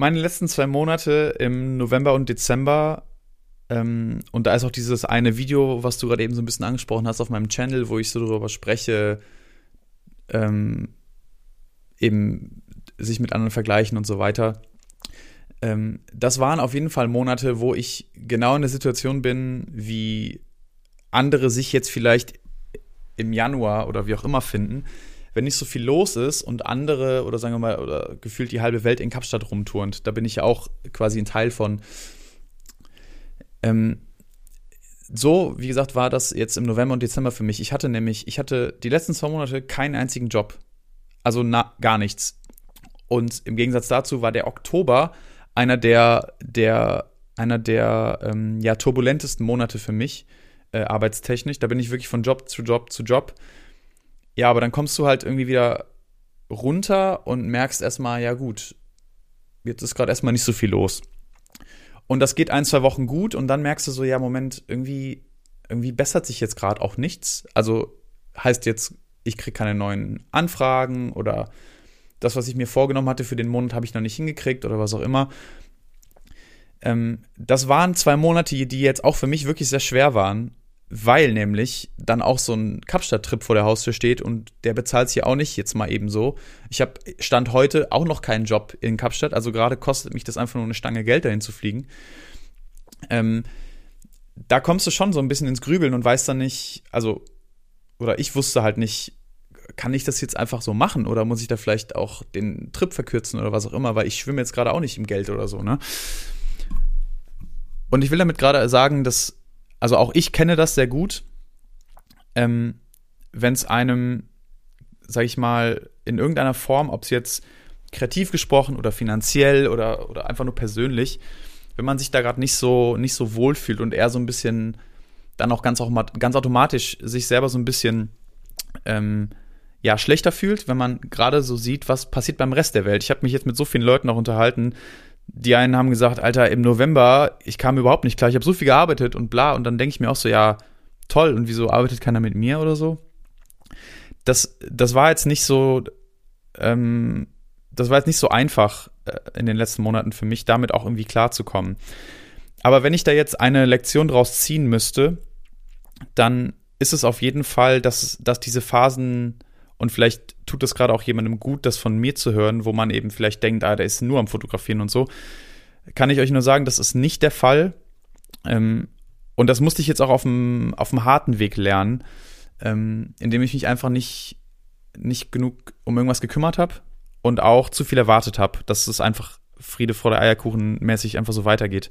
meine letzten zwei Monate im November und Dezember ähm, und da ist auch dieses eine Video, was du gerade eben so ein bisschen angesprochen hast auf meinem Channel, wo ich so darüber spreche, ähm, eben sich mit anderen vergleichen und so weiter. Ähm, das waren auf jeden Fall Monate, wo ich genau in der Situation bin, wie andere sich jetzt vielleicht im Januar oder wie auch immer finden, wenn nicht so viel los ist und andere oder sagen wir mal oder gefühlt die halbe Welt in Kapstadt rumturnt. Da bin ich ja auch quasi ein Teil von. Ähm, so, wie gesagt, war das jetzt im November und Dezember für mich. Ich hatte nämlich, ich hatte die letzten zwei Monate keinen einzigen Job. Also na, gar nichts. Und im Gegensatz dazu war der Oktober einer der, der, einer der ähm, ja, turbulentesten Monate für mich, äh, arbeitstechnisch. Da bin ich wirklich von Job zu Job zu Job. Ja, aber dann kommst du halt irgendwie wieder runter und merkst erstmal, ja gut, jetzt ist gerade erstmal nicht so viel los. Und das geht ein, zwei Wochen gut und dann merkst du so, ja, Moment, irgendwie, irgendwie bessert sich jetzt gerade auch nichts. Also heißt jetzt, ich kriege keine neuen Anfragen oder das, was ich mir vorgenommen hatte für den Monat, habe ich noch nicht hingekriegt oder was auch immer. Ähm, das waren zwei Monate, die jetzt auch für mich wirklich sehr schwer waren, weil nämlich dann auch so ein Kapstadt-Trip vor der Haustür steht und der bezahlt ja auch nicht jetzt mal eben so. Ich habe Stand heute auch noch keinen Job in Kapstadt, also gerade kostet mich das einfach nur eine Stange Geld dahin zu fliegen. Ähm, da kommst du schon so ein bisschen ins Grübeln und weißt dann nicht, also, oder ich wusste halt nicht, kann ich das jetzt einfach so machen oder muss ich da vielleicht auch den Trip verkürzen oder was auch immer, weil ich schwimme jetzt gerade auch nicht im Geld oder so, ne? Und ich will damit gerade sagen, dass, also auch ich kenne das sehr gut, ähm, wenn es einem, sag ich mal, in irgendeiner Form, ob es jetzt kreativ gesprochen oder finanziell oder, oder einfach nur persönlich, wenn man sich da gerade nicht so, nicht so wohl fühlt und eher so ein bisschen dann auch ganz, ganz automatisch sich selber so ein bisschen ähm, ja, schlechter fühlt, wenn man gerade so sieht, was passiert beim Rest der Welt. Ich habe mich jetzt mit so vielen Leuten auch unterhalten, die einen haben gesagt, Alter, im November, ich kam überhaupt nicht klar, ich habe so viel gearbeitet und bla. Und dann denke ich mir auch so, ja, toll, und wieso arbeitet keiner mit mir oder so? Das, das war jetzt nicht so, ähm, das war jetzt nicht so einfach äh, in den letzten Monaten für mich, damit auch irgendwie klarzukommen. Aber wenn ich da jetzt eine Lektion draus ziehen müsste, dann ist es auf jeden Fall, dass, dass diese Phasen, und vielleicht tut es gerade auch jemandem gut, das von mir zu hören, wo man eben vielleicht denkt, ah, der ist nur am Fotografieren und so, kann ich euch nur sagen, das ist nicht der Fall. Ähm, und das musste ich jetzt auch auf dem, harten Weg lernen, ähm, indem ich mich einfach nicht, nicht genug um irgendwas gekümmert habe und auch zu viel erwartet habe, dass es einfach Friede vor der Eierkuchen mäßig einfach so weitergeht.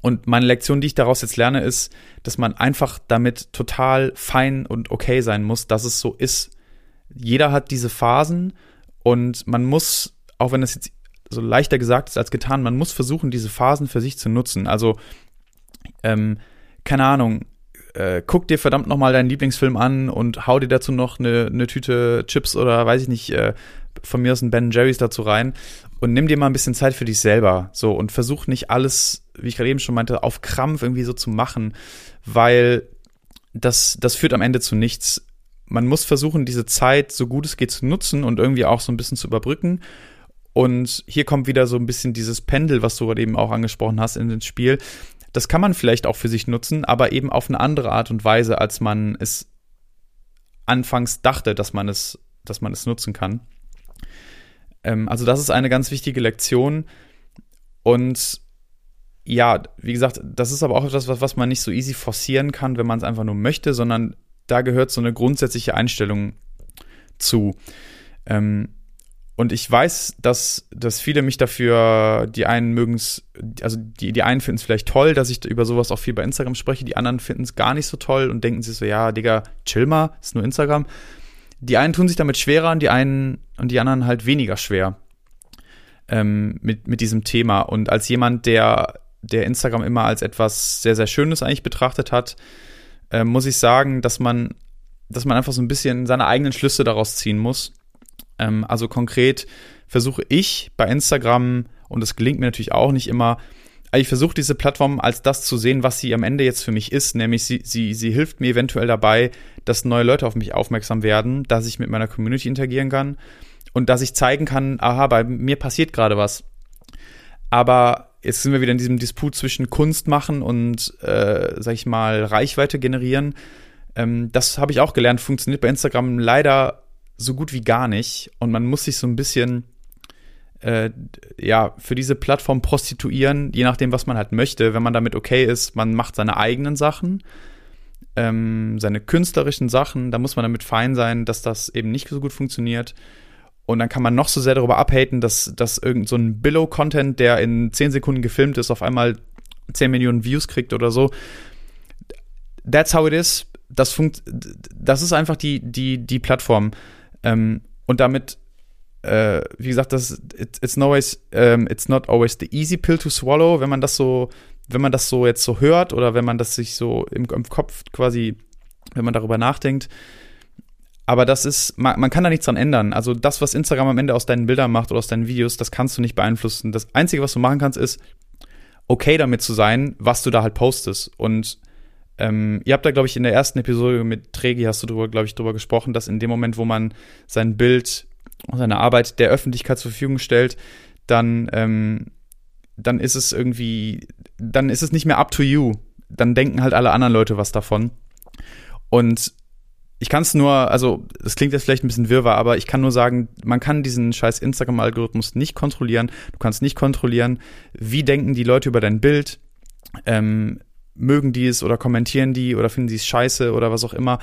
Und meine Lektion, die ich daraus jetzt lerne, ist, dass man einfach damit total fein und okay sein muss, dass es so ist. Jeder hat diese Phasen und man muss, auch wenn das jetzt so leichter gesagt ist als getan, man muss versuchen, diese Phasen für sich zu nutzen. Also, ähm, keine Ahnung, äh, guck dir verdammt nochmal deinen Lieblingsfilm an und hau dir dazu noch eine, eine Tüte Chips oder weiß ich nicht, äh, von mir aus ein Ben Jerry's dazu rein und nimm dir mal ein bisschen Zeit für dich selber. So und versuch nicht alles, wie ich gerade eben schon meinte, auf Krampf irgendwie so zu machen, weil das, das führt am Ende zu nichts. Man muss versuchen, diese Zeit so gut es geht zu nutzen und irgendwie auch so ein bisschen zu überbrücken. Und hier kommt wieder so ein bisschen dieses Pendel, was du gerade eben auch angesprochen hast, in ins Spiel. Das kann man vielleicht auch für sich nutzen, aber eben auf eine andere Art und Weise, als man es anfangs dachte, dass man es, dass man es nutzen kann. Ähm, also das ist eine ganz wichtige Lektion. Und ja, wie gesagt, das ist aber auch etwas, was, was man nicht so easy forcieren kann, wenn man es einfach nur möchte, sondern da gehört so eine grundsätzliche Einstellung zu. Ähm, und ich weiß, dass, dass viele mich dafür, die einen mögen es, also die, die einen finden es vielleicht toll, dass ich über sowas auch viel bei Instagram spreche, die anderen finden es gar nicht so toll und denken sich so, ja, Digga, chill mal, ist nur Instagram die einen tun sich damit schwerer und die einen und die anderen halt weniger schwer ähm, mit, mit diesem Thema. Und als jemand, der, der Instagram immer als etwas sehr, sehr Schönes eigentlich betrachtet hat, äh, muss ich sagen, dass man, dass man einfach so ein bisschen seine eigenen Schlüsse daraus ziehen muss. Ähm, also konkret versuche ich bei Instagram, und das gelingt mir natürlich auch nicht immer, ich versuche diese Plattform als das zu sehen, was sie am Ende jetzt für mich ist, nämlich sie, sie, sie hilft mir eventuell dabei, dass neue Leute auf mich aufmerksam werden, dass ich mit meiner Community interagieren kann und dass ich zeigen kann, aha, bei mir passiert gerade was. Aber jetzt sind wir wieder in diesem Disput zwischen Kunst machen und, äh, sag ich mal, Reichweite generieren. Ähm, das habe ich auch gelernt, funktioniert bei Instagram leider so gut wie gar nicht und man muss sich so ein bisschen äh, ja, für diese Plattform prostituieren, je nachdem, was man halt möchte. Wenn man damit okay ist, man macht seine eigenen Sachen, ähm, seine künstlerischen Sachen, da muss man damit fein sein, dass das eben nicht so gut funktioniert. Und dann kann man noch so sehr darüber abhaten, dass, dass irgend so ein Billow-Content, der in 10 Sekunden gefilmt ist, auf einmal 10 Millionen Views kriegt oder so. That's how it is. Das, funkt, das ist einfach die, die, die Plattform. Ähm, und damit äh, wie gesagt, das it, it's, always, um, ähm, it's not always the easy pill to swallow, wenn man das so, wenn man das so jetzt so hört oder wenn man das sich so im, im Kopf quasi, wenn man darüber nachdenkt. Aber das ist, man, man, kann da nichts dran ändern. Also das, was Instagram am Ende aus deinen Bildern macht oder aus deinen Videos, das kannst du nicht beeinflussen. Das Einzige, was du machen kannst, ist, okay damit zu sein, was du da halt postest. Und ähm, ihr habt da, glaube ich, in der ersten Episode mit Tregi hast du drüber, glaube ich, drüber gesprochen, dass in dem Moment, wo man sein Bild seine Arbeit der Öffentlichkeit zur Verfügung stellt, dann, ähm, dann ist es irgendwie, dann ist es nicht mehr up to you. Dann denken halt alle anderen Leute was davon. Und ich kann es nur, also das klingt jetzt vielleicht ein bisschen wirrwarr, aber ich kann nur sagen, man kann diesen scheiß Instagram-Algorithmus nicht kontrollieren. Du kannst nicht kontrollieren, wie denken die Leute über dein Bild. Ähm, mögen die es oder kommentieren die oder finden sie es scheiße oder was auch immer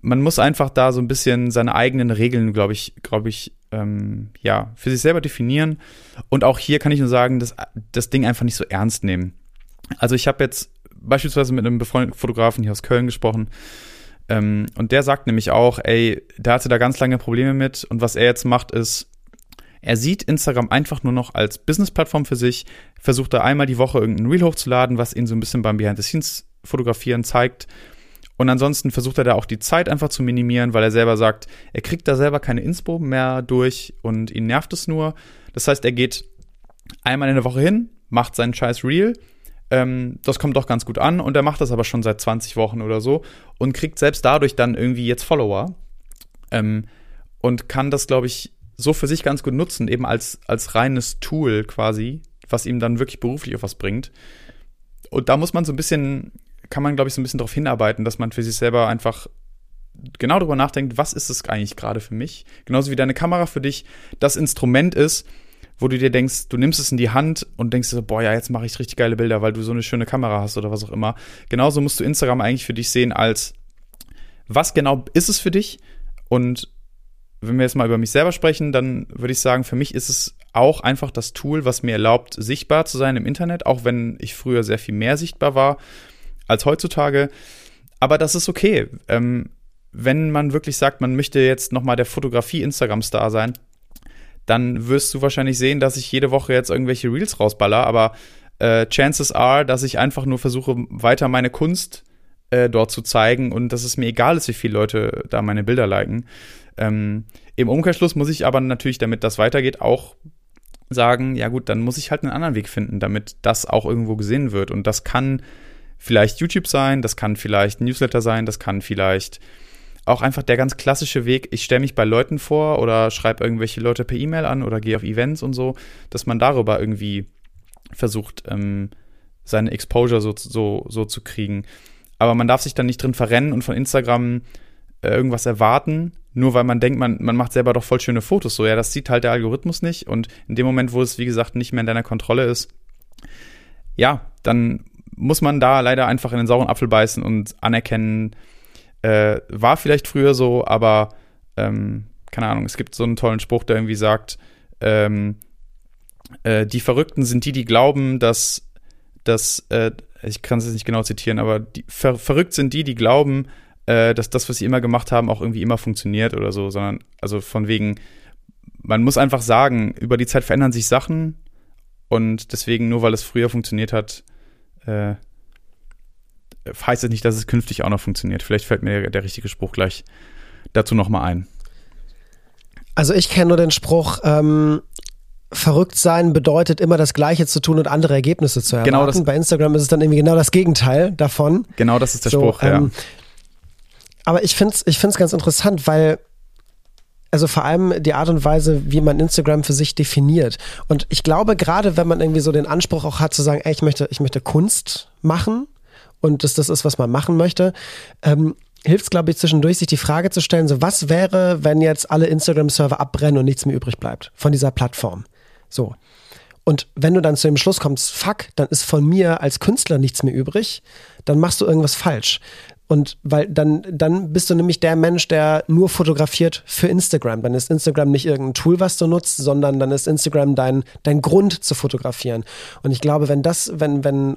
man muss einfach da so ein bisschen seine eigenen Regeln, glaube ich, glaube ich, ähm, ja, für sich selber definieren. Und auch hier kann ich nur sagen, dass das Ding einfach nicht so ernst nehmen. Also ich habe jetzt beispielsweise mit einem befreundeten Fotografen hier aus Köln gesprochen. Ähm, und der sagt nämlich auch, ey, der hatte da ganz lange Probleme mit. Und was er jetzt macht, ist, er sieht Instagram einfach nur noch als Business-Plattform für sich, versucht da einmal die Woche irgendein Reel hochzuladen, was ihn so ein bisschen beim Behind-the-Scenes-Fotografieren zeigt und ansonsten versucht er da auch die Zeit einfach zu minimieren, weil er selber sagt, er kriegt da selber keine Inspo mehr durch und ihn nervt es nur. Das heißt, er geht einmal in der Woche hin, macht seinen scheiß Reel. Ähm, das kommt doch ganz gut an und er macht das aber schon seit 20 Wochen oder so und kriegt selbst dadurch dann irgendwie jetzt Follower. Ähm, und kann das, glaube ich, so für sich ganz gut nutzen, eben als, als reines Tool quasi, was ihm dann wirklich beruflich auf was bringt. Und da muss man so ein bisschen, kann man, glaube ich, so ein bisschen darauf hinarbeiten, dass man für sich selber einfach genau darüber nachdenkt, was ist es eigentlich gerade für mich? Genauso wie deine Kamera für dich das Instrument ist, wo du dir denkst, du nimmst es in die Hand und denkst so, boah, ja, jetzt mache ich richtig geile Bilder, weil du so eine schöne Kamera hast oder was auch immer. Genauso musst du Instagram eigentlich für dich sehen als, was genau ist es für dich? Und wenn wir jetzt mal über mich selber sprechen, dann würde ich sagen, für mich ist es auch einfach das Tool, was mir erlaubt, sichtbar zu sein im Internet, auch wenn ich früher sehr viel mehr sichtbar war als heutzutage. Aber das ist okay. Ähm, wenn man wirklich sagt, man möchte jetzt nochmal der Fotografie-Instagram-Star sein, dann wirst du wahrscheinlich sehen, dass ich jede Woche jetzt irgendwelche Reels rausballer, aber äh, chances are, dass ich einfach nur versuche, weiter meine Kunst äh, dort zu zeigen und dass es mir egal ist, wie viele Leute da meine Bilder liken. Ähm, Im Umkehrschluss muss ich aber natürlich, damit das weitergeht, auch sagen, ja gut, dann muss ich halt einen anderen Weg finden, damit das auch irgendwo gesehen wird. Und das kann vielleicht YouTube sein, das kann vielleicht Newsletter sein, das kann vielleicht auch einfach der ganz klassische Weg, ich stelle mich bei Leuten vor oder schreibe irgendwelche Leute per E-Mail an oder gehe auf Events und so, dass man darüber irgendwie versucht, ähm, seine Exposure so, so, so zu kriegen. Aber man darf sich dann nicht drin verrennen und von Instagram äh, irgendwas erwarten, nur weil man denkt, man, man macht selber doch voll schöne Fotos. So, ja, das sieht halt der Algorithmus nicht. Und in dem Moment, wo es, wie gesagt, nicht mehr in deiner Kontrolle ist, ja, dann muss man da leider einfach in den sauren Apfel beißen und anerkennen, äh, war vielleicht früher so, aber ähm, keine Ahnung, es gibt so einen tollen Spruch, der irgendwie sagt, ähm, äh, die Verrückten sind die, die glauben, dass, dass äh, ich kann es jetzt nicht genau zitieren, aber die, ver verrückt sind die, die glauben, äh, dass das, was sie immer gemacht haben, auch irgendwie immer funktioniert oder so, sondern also von wegen, man muss einfach sagen, über die Zeit verändern sich Sachen und deswegen, nur weil es früher funktioniert hat, äh, heißt es nicht, dass es künftig auch noch funktioniert. Vielleicht fällt mir der, der richtige Spruch gleich dazu nochmal ein.
Also ich kenne nur den Spruch, ähm, verrückt sein bedeutet immer das Gleiche zu tun und andere Ergebnisse zu erwarten. Genau das, Bei Instagram ist es dann irgendwie genau das Gegenteil davon.
Genau das ist der so, Spruch, ähm, ja.
Aber ich finde es ich find's ganz interessant, weil also vor allem die Art und Weise, wie man Instagram für sich definiert. Und ich glaube, gerade wenn man irgendwie so den Anspruch auch hat zu sagen, ey, ich möchte, ich möchte Kunst machen und dass das ist, was man machen möchte, ähm, hilft es, glaube ich, zwischendurch, sich die Frage zu stellen, so was wäre, wenn jetzt alle Instagram-Server abbrennen und nichts mehr übrig bleibt von dieser Plattform? So. Und wenn du dann zu dem Schluss kommst, fuck, dann ist von mir als Künstler nichts mehr übrig, dann machst du irgendwas falsch. Und weil dann, dann bist du nämlich der Mensch, der nur fotografiert für Instagram. Dann ist Instagram nicht irgendein Tool, was du nutzt, sondern dann ist Instagram dein, dein Grund zu fotografieren. Und ich glaube, wenn das, wenn, wenn,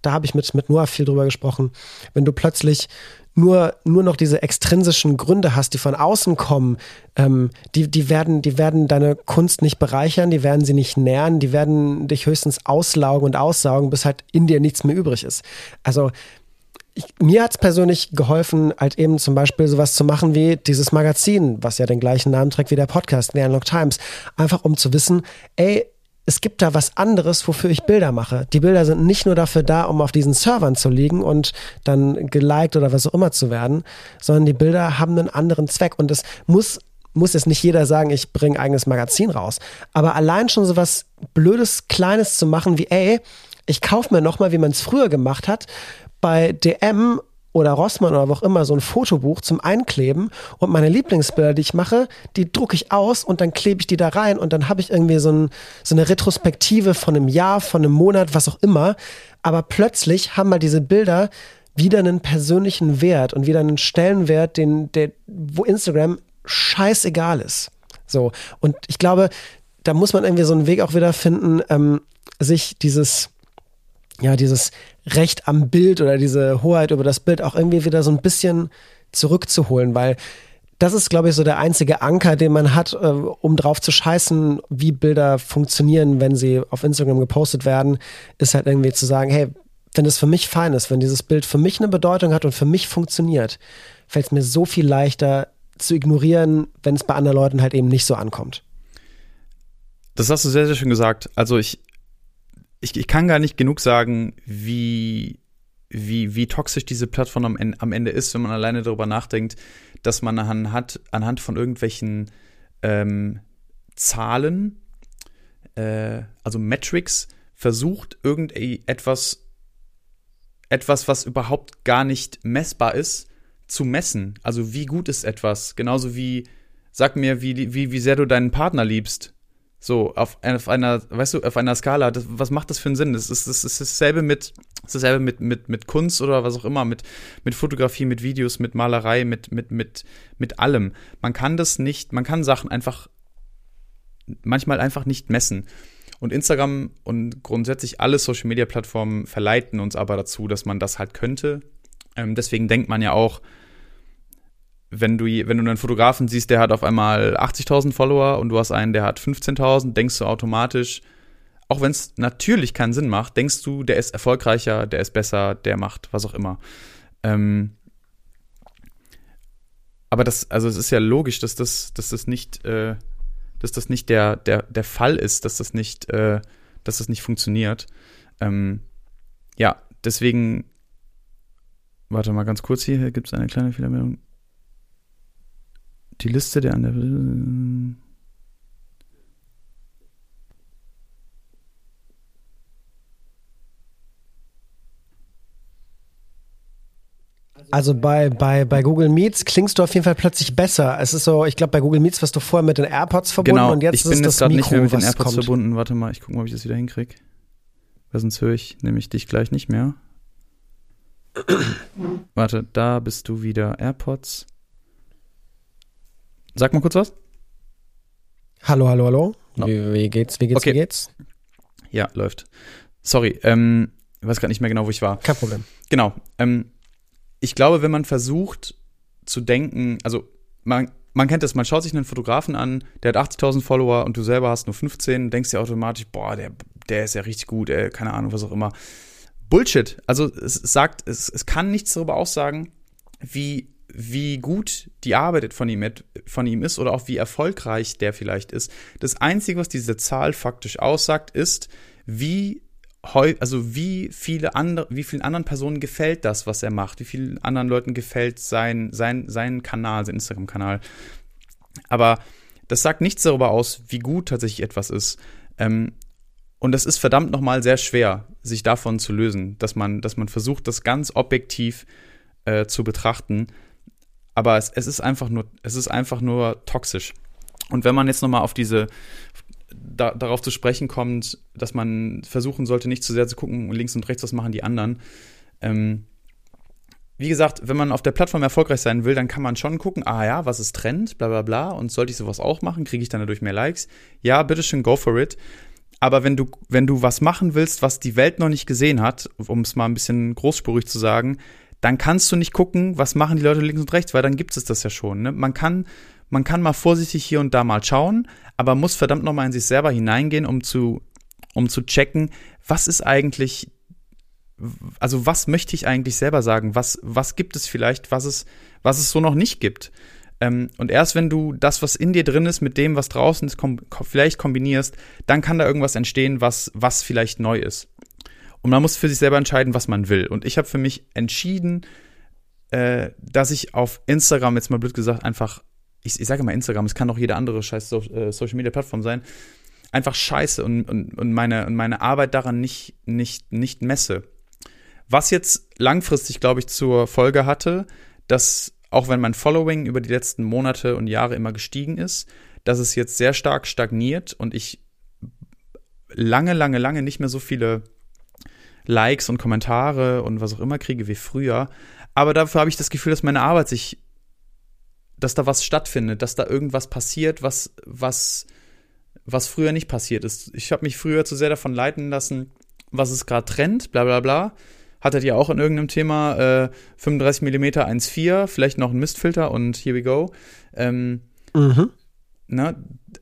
da habe ich mit, mit Noah viel drüber gesprochen, wenn du plötzlich nur, nur noch diese extrinsischen Gründe hast, die von außen kommen, ähm, die, die, werden, die werden deine Kunst nicht bereichern, die werden sie nicht nähren, die werden dich höchstens auslaugen und aussaugen, bis halt in dir nichts mehr übrig ist. Also ich, mir hat es persönlich geholfen, halt eben zum Beispiel sowas zu machen wie dieses Magazin, was ja den gleichen Namen trägt wie der Podcast, The Unlock Times. Einfach um zu wissen, ey, es gibt da was anderes, wofür ich Bilder mache. Die Bilder sind nicht nur dafür da, um auf diesen Servern zu liegen und dann geliked oder was auch immer zu werden, sondern die Bilder haben einen anderen Zweck. Und es muss muss jetzt nicht jeder sagen, ich bringe eigenes Magazin raus. Aber allein schon so was Blödes, Kleines zu machen wie, ey, ich kaufe mir nochmal, wie man es früher gemacht hat, bei DM oder Rossmann oder wo auch immer so ein Fotobuch zum Einkleben und meine Lieblingsbilder, die ich mache, die drucke ich aus und dann klebe ich die da rein und dann habe ich irgendwie so, ein, so eine Retrospektive von einem Jahr, von einem Monat, was auch immer. Aber plötzlich haben mal diese Bilder wieder einen persönlichen Wert und wieder einen Stellenwert, den, der, wo Instagram scheißegal ist. So. Und ich glaube, da muss man irgendwie so einen Weg auch wieder finden, ähm, sich dieses, ja, dieses Recht am Bild oder diese Hoheit über das Bild auch irgendwie wieder so ein bisschen zurückzuholen, weil das ist, glaube ich, so der einzige Anker, den man hat, äh, um drauf zu scheißen, wie Bilder funktionieren, wenn sie auf Instagram gepostet werden, ist halt irgendwie zu sagen, hey, wenn es für mich fein ist, wenn dieses Bild für mich eine Bedeutung hat und für mich funktioniert, fällt es mir so viel leichter zu ignorieren, wenn es bei anderen Leuten halt eben nicht so ankommt.
Das hast du sehr, sehr schön gesagt. Also ich, ich, ich kann gar nicht genug sagen, wie, wie, wie toxisch diese Plattform am, am Ende ist, wenn man alleine darüber nachdenkt, dass man anhand, anhand von irgendwelchen ähm, Zahlen, äh, also Metrics, versucht, irgendetwas, etwas, was überhaupt gar nicht messbar ist, zu messen. Also wie gut ist etwas? Genauso wie, sag mir, wie, wie, wie sehr du deinen Partner liebst. So, auf, auf einer, weißt du, auf einer Skala, das, was macht das für einen Sinn? Das ist, das ist dasselbe mit, dasselbe mit, mit, mit Kunst oder was auch immer, mit, mit Fotografie, mit Videos, mit Malerei, mit, mit, mit, mit allem. Man kann das nicht, man kann Sachen einfach manchmal einfach nicht messen. Und Instagram und grundsätzlich alle Social Media Plattformen verleiten uns aber dazu, dass man das halt könnte. Ähm, deswegen denkt man ja auch, wenn du, wenn du einen Fotografen siehst, der hat auf einmal 80.000 Follower und du hast einen, der hat 15.000, denkst du automatisch, auch wenn es natürlich keinen Sinn macht, denkst du, der ist erfolgreicher, der ist besser, der macht was auch immer. Ähm, aber das, also es ist ja logisch, dass das, dass das nicht, äh, dass das nicht der, der, der Fall ist, dass das nicht, äh, dass das nicht funktioniert. Ähm, ja, deswegen, warte mal ganz kurz hier, hier gibt es eine kleine Fehlermeldung die Liste der an der.
Also bei, bei, bei Google Meets klingst du auf jeden Fall plötzlich besser. Es ist so, ich glaube, bei Google Meets warst du vorher mit den AirPods verbunden
genau,
und jetzt
ich bin
ist
jetzt
das Mikro,
nicht mehr mit den AirPods
kommt.
verbunden. Warte mal, ich gucke mal, ob ich das wieder hinkriege. Weil sonst höre ich nämlich dich gleich nicht mehr. Warte, da bist du wieder. AirPods. Sag mal kurz was.
Hallo, hallo, hallo.
No.
Wie, wie, geht's, wie geht's,
Okay.
wie geht's?
Ja, läuft. Sorry, ähm, ich weiß gerade nicht mehr genau, wo ich war.
Kein Problem.
Genau. Ähm, ich glaube, wenn man versucht zu denken, also man, man kennt das, man schaut sich einen Fotografen an, der hat 80.000 Follower und du selber hast nur 15, denkst dir automatisch, boah, der, der ist ja richtig gut, äh, keine Ahnung, was auch immer. Bullshit. Also es sagt, es, es kann nichts darüber aussagen, wie, wie gut die Arbeit von ihm, von ihm ist oder auch wie erfolgreich der vielleicht ist. Das Einzige, was diese Zahl faktisch aussagt, ist, wie also wie viele andere, wie vielen anderen Personen gefällt das, was er macht, wie vielen anderen Leuten gefällt sein, sein, sein Kanal, sein Instagram-Kanal. Aber das sagt nichts darüber aus, wie gut tatsächlich etwas ist. Ähm, und das ist verdammt nochmal sehr schwer, sich davon zu lösen, dass man, dass man versucht, das ganz objektiv äh, zu betrachten. Aber es, es ist einfach nur, es ist einfach nur toxisch. Und wenn man jetzt nochmal auf diese, da, darauf zu sprechen kommt, dass man versuchen sollte, nicht zu sehr zu gucken, links und rechts, was machen die anderen. Ähm, wie gesagt, wenn man auf der Plattform erfolgreich sein will, dann kann man schon gucken, ah ja, was ist Trend, bla bla bla, und sollte ich sowas auch machen, kriege ich dann dadurch mehr Likes? Ja, bitteschön, go for it. Aber wenn du, wenn du was machen willst, was die Welt noch nicht gesehen hat, um es mal ein bisschen großspurig zu sagen, dann kannst du nicht gucken, was machen die Leute links und rechts, weil dann gibt es das ja schon. Ne? Man kann, man kann mal vorsichtig hier und da mal schauen, aber muss verdammt nochmal in sich selber hineingehen, um zu, um zu checken, was ist eigentlich, also was möchte ich eigentlich selber sagen? Was, was gibt es vielleicht, was es, was es so noch nicht gibt? Ähm, und erst wenn du das, was in dir drin ist, mit dem, was draußen ist, kom vielleicht kombinierst, dann kann da irgendwas entstehen, was, was vielleicht neu ist. Und man muss für sich selber entscheiden, was man will. Und ich habe für mich entschieden, äh, dass ich auf Instagram, jetzt mal blöd gesagt, einfach, ich, ich sage mal Instagram, es kann auch jede andere scheiß so äh, Social Media Plattform sein, einfach scheiße und, und, und, meine, und meine Arbeit daran nicht, nicht, nicht messe. Was jetzt langfristig, glaube ich, zur Folge hatte, dass auch wenn mein Following über die letzten Monate und Jahre immer gestiegen ist, dass es jetzt sehr stark stagniert und ich lange, lange, lange nicht mehr so viele Likes und Kommentare und was auch immer kriege wie früher. Aber dafür habe ich das Gefühl, dass meine Arbeit sich, dass da was stattfindet, dass da irgendwas passiert, was, was, was früher nicht passiert ist. Ich habe mich früher zu sehr davon leiten lassen, was es gerade trennt, bla bla bla. Hattet ihr auch in irgendeinem Thema äh, 35 mm 1.4, vielleicht noch ein Mistfilter und here we go. Ähm,
Mhm.
Ne,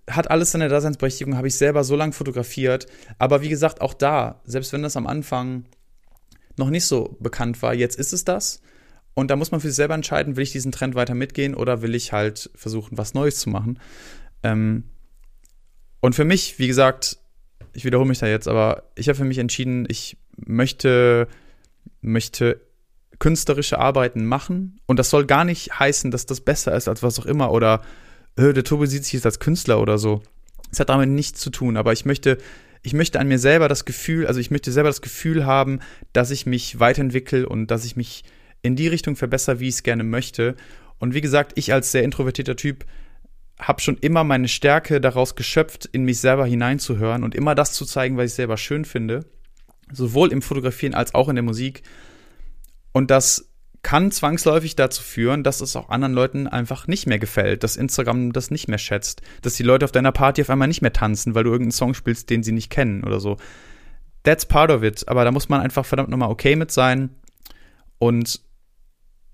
hat alles seine Daseinsberechtigung, habe ich selber so lange fotografiert. Aber wie gesagt, auch da, selbst wenn das am Anfang noch nicht so bekannt war, jetzt ist es das. Und da muss man für sich selber entscheiden, will ich diesen Trend weiter mitgehen oder will ich halt versuchen, was Neues zu machen. Ähm, und für mich, wie gesagt, ich wiederhole mich da jetzt, aber ich habe für mich entschieden, ich möchte, möchte künstlerische Arbeiten machen. Und das soll gar nicht heißen, dass das besser ist als was auch immer oder äh, der Tobi sieht sich jetzt als Künstler oder so. Es hat damit nichts zu tun, aber ich möchte, ich möchte an mir selber das Gefühl, also ich möchte selber das Gefühl haben, dass ich mich weiterentwickle und dass ich mich in die Richtung verbessere, wie ich es gerne möchte. Und wie gesagt, ich als sehr introvertierter Typ habe schon immer meine Stärke daraus geschöpft, in mich selber hineinzuhören und immer das zu zeigen, was ich selber schön finde. Sowohl im Fotografieren als auch in der Musik. Und das kann zwangsläufig dazu führen, dass es auch anderen Leuten einfach nicht mehr gefällt, dass Instagram das nicht mehr schätzt, dass die Leute auf deiner Party auf einmal nicht mehr tanzen, weil du irgendeinen Song spielst, den sie nicht kennen oder so. That's part of it, aber da muss man einfach verdammt nochmal okay mit sein und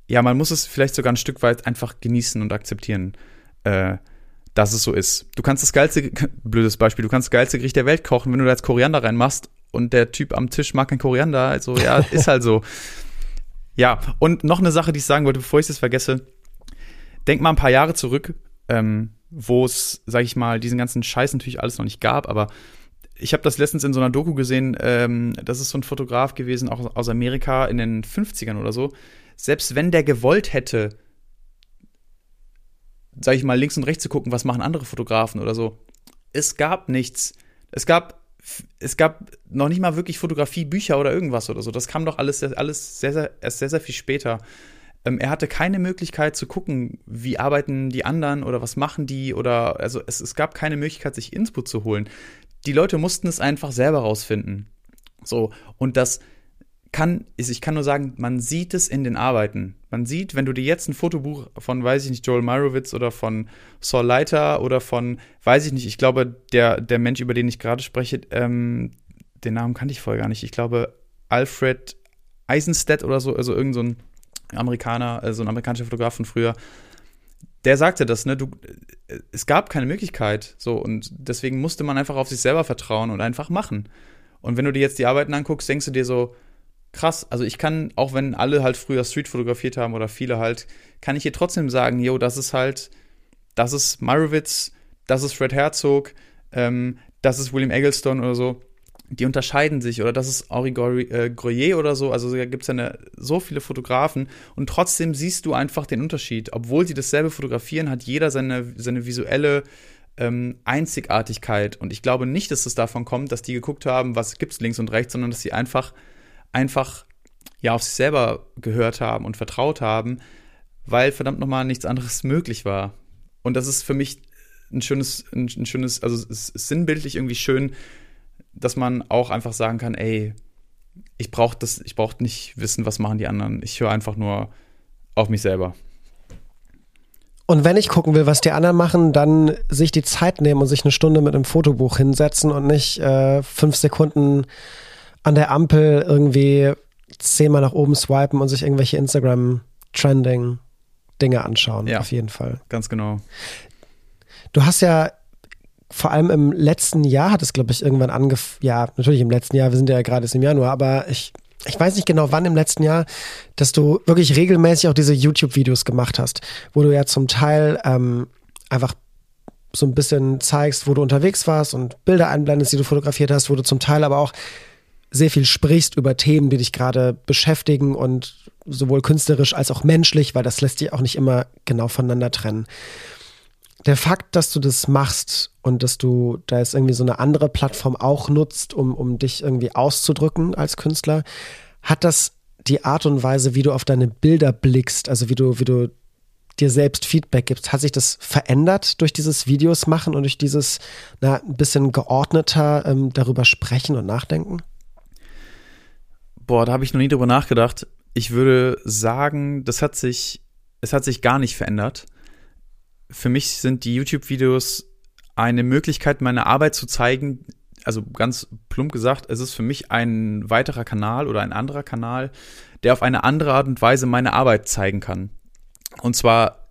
ja, man muss es vielleicht sogar ein Stück weit einfach genießen und akzeptieren, äh, dass es so ist. Du kannst das geilste, blödes Beispiel, du kannst das geilste Gericht der Welt kochen, wenn du da jetzt Koriander reinmachst und der Typ am Tisch mag kein Koriander, also ja, ist halt so. Ja, und noch eine Sache, die ich sagen wollte, bevor ich es vergesse. Denk mal ein paar Jahre zurück, ähm, wo es, sag ich mal, diesen ganzen Scheiß natürlich alles noch nicht gab, aber ich habe das letztens in so einer Doku gesehen, ähm, das ist so ein Fotograf gewesen, auch aus Amerika in den 50ern oder so. Selbst wenn der gewollt hätte, sag ich mal, links und rechts zu gucken, was machen andere Fotografen oder so. Es gab nichts. Es gab es gab noch nicht mal wirklich Fotografiebücher oder irgendwas oder so. Das kam doch alles, alles sehr, sehr, erst sehr, sehr viel später. Ähm, er hatte keine Möglichkeit zu gucken, wie arbeiten die anderen oder was machen die oder, also es, es gab keine Möglichkeit, sich Input zu holen. Die Leute mussten es einfach selber rausfinden. So, und das, kann, ist, ich kann nur sagen, man sieht es in den Arbeiten. Man sieht, wenn du dir jetzt ein Fotobuch von, weiß ich nicht, Joel Meyerowitz oder von Saul Leiter oder von, weiß ich nicht, ich glaube, der, der Mensch, über den ich gerade spreche, ähm, den Namen kannte ich vorher gar nicht. Ich glaube, Alfred Eisenstedt oder so, also irgend so Amerikaner, also ein amerikanischer Fotograf von früher, der sagte das, ne, du, es gab keine Möglichkeit, so, und deswegen musste man einfach auf sich selber vertrauen und einfach machen. Und wenn du dir jetzt die Arbeiten anguckst, denkst du dir so, krass. Also ich kann, auch wenn alle halt früher Street fotografiert haben oder viele halt, kann ich hier trotzdem sagen, yo, das ist halt, das ist Meyerowitz, das ist Fred Herzog, ähm, das ist William Eggleston oder so. Die unterscheiden sich oder das ist Henri äh, Groyer oder so. Also da gibt es ja so viele Fotografen und trotzdem siehst du einfach den Unterschied. Obwohl sie dasselbe fotografieren, hat jeder seine, seine visuelle ähm, Einzigartigkeit. Und ich glaube nicht, dass es davon kommt, dass die geguckt haben, was gibt's links und rechts, sondern dass sie einfach einfach ja auf sich selber gehört haben und vertraut haben, weil verdammt nochmal nichts anderes möglich war. Und das ist für mich ein schönes, ein, ein schönes, also es ist sinnbildlich irgendwie schön, dass man auch einfach sagen kann, ey, ich brauche das, ich brauche nicht wissen, was machen die anderen. Ich höre einfach nur auf mich selber.
Und wenn ich gucken will, was die anderen machen, dann sich die Zeit nehmen und sich eine Stunde mit einem Fotobuch hinsetzen und nicht äh, fünf Sekunden an der Ampel irgendwie zehnmal nach oben swipen und sich irgendwelche Instagram-Trending-Dinge anschauen. Ja, auf jeden Fall.
Ganz genau.
Du hast ja vor allem im letzten Jahr hat es, glaube ich, irgendwann angefangen. Ja, natürlich im letzten Jahr, wir sind ja gerade im Januar, aber ich, ich weiß nicht genau, wann im letzten Jahr, dass du wirklich regelmäßig auch diese YouTube-Videos gemacht hast, wo du ja zum Teil ähm, einfach so ein bisschen zeigst, wo du unterwegs warst und Bilder einblendest, die du fotografiert hast, wo du zum Teil aber auch sehr viel sprichst über Themen, die dich gerade beschäftigen und sowohl künstlerisch als auch menschlich, weil das lässt sich auch nicht immer genau voneinander trennen. Der Fakt, dass du das machst und dass du da jetzt irgendwie so eine andere Plattform auch nutzt, um, um dich irgendwie auszudrücken als Künstler, hat das die Art und Weise, wie du auf deine Bilder blickst, also wie du, wie du dir selbst Feedback gibst, hat sich das verändert durch dieses Videos machen und durch dieses na, ein bisschen geordneter ähm, darüber sprechen und nachdenken?
Boah, da habe ich noch nie drüber nachgedacht. Ich würde sagen, das hat sich, es hat sich gar nicht verändert. Für mich sind die YouTube-Videos eine Möglichkeit, meine Arbeit zu zeigen. Also ganz plump gesagt, es ist für mich ein weiterer Kanal oder ein anderer Kanal, der auf eine andere Art und Weise meine Arbeit zeigen kann. Und zwar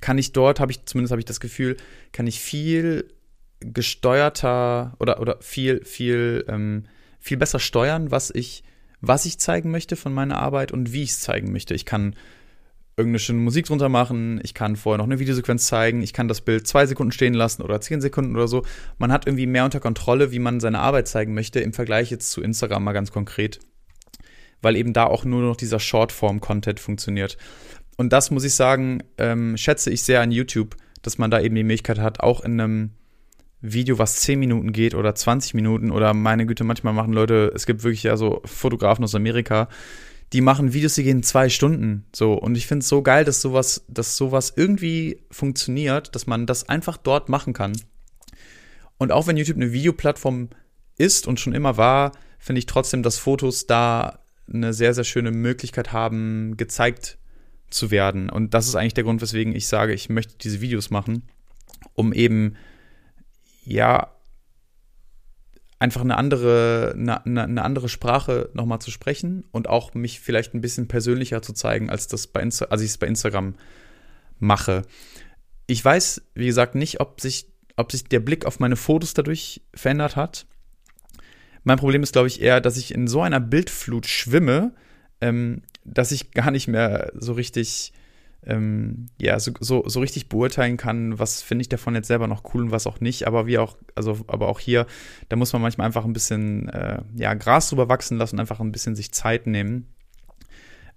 kann ich dort, habe ich zumindest habe ich das Gefühl, kann ich viel gesteuerter oder oder viel viel ähm, viel besser steuern, was ich was ich zeigen möchte von meiner Arbeit und wie ich es zeigen möchte. Ich kann irgendeine schöne Musik drunter machen, ich kann vorher noch eine Videosequenz zeigen, ich kann das Bild zwei Sekunden stehen lassen oder zehn Sekunden oder so. Man hat irgendwie mehr unter Kontrolle, wie man seine Arbeit zeigen möchte, im Vergleich jetzt zu Instagram mal ganz konkret. Weil eben da auch nur noch dieser Shortform-Content funktioniert. Und das muss ich sagen, ähm, schätze ich sehr an YouTube, dass man da eben die Möglichkeit hat, auch in einem Video, was 10 Minuten geht oder 20 Minuten oder meine Güte, manchmal machen Leute, es gibt wirklich ja so Fotografen aus Amerika, die machen Videos, die gehen zwei Stunden. So, und ich finde es so geil, dass sowas, dass sowas irgendwie funktioniert, dass man das einfach dort machen kann. Und auch wenn YouTube eine Videoplattform ist und schon immer war, finde ich trotzdem, dass Fotos da eine sehr, sehr schöne Möglichkeit haben, gezeigt zu werden. Und das ist eigentlich der Grund, weswegen ich sage, ich möchte diese Videos machen, um eben, ja, einfach eine andere, eine, eine andere Sprache nochmal zu sprechen und auch mich vielleicht ein bisschen persönlicher zu zeigen, als das bei Insta als ich es bei Instagram mache. Ich weiß, wie gesagt, nicht, ob sich, ob sich der Blick auf meine Fotos dadurch verändert hat. Mein Problem ist, glaube ich, eher, dass ich in so einer Bildflut schwimme, ähm, dass ich gar nicht mehr so richtig ähm, ja, so, so, so richtig beurteilen kann, was finde ich davon jetzt selber noch cool und was auch nicht. Aber wie auch, also, aber auch hier, da muss man manchmal einfach ein bisschen äh, ja, Gras drüber wachsen lassen, einfach ein bisschen sich Zeit nehmen.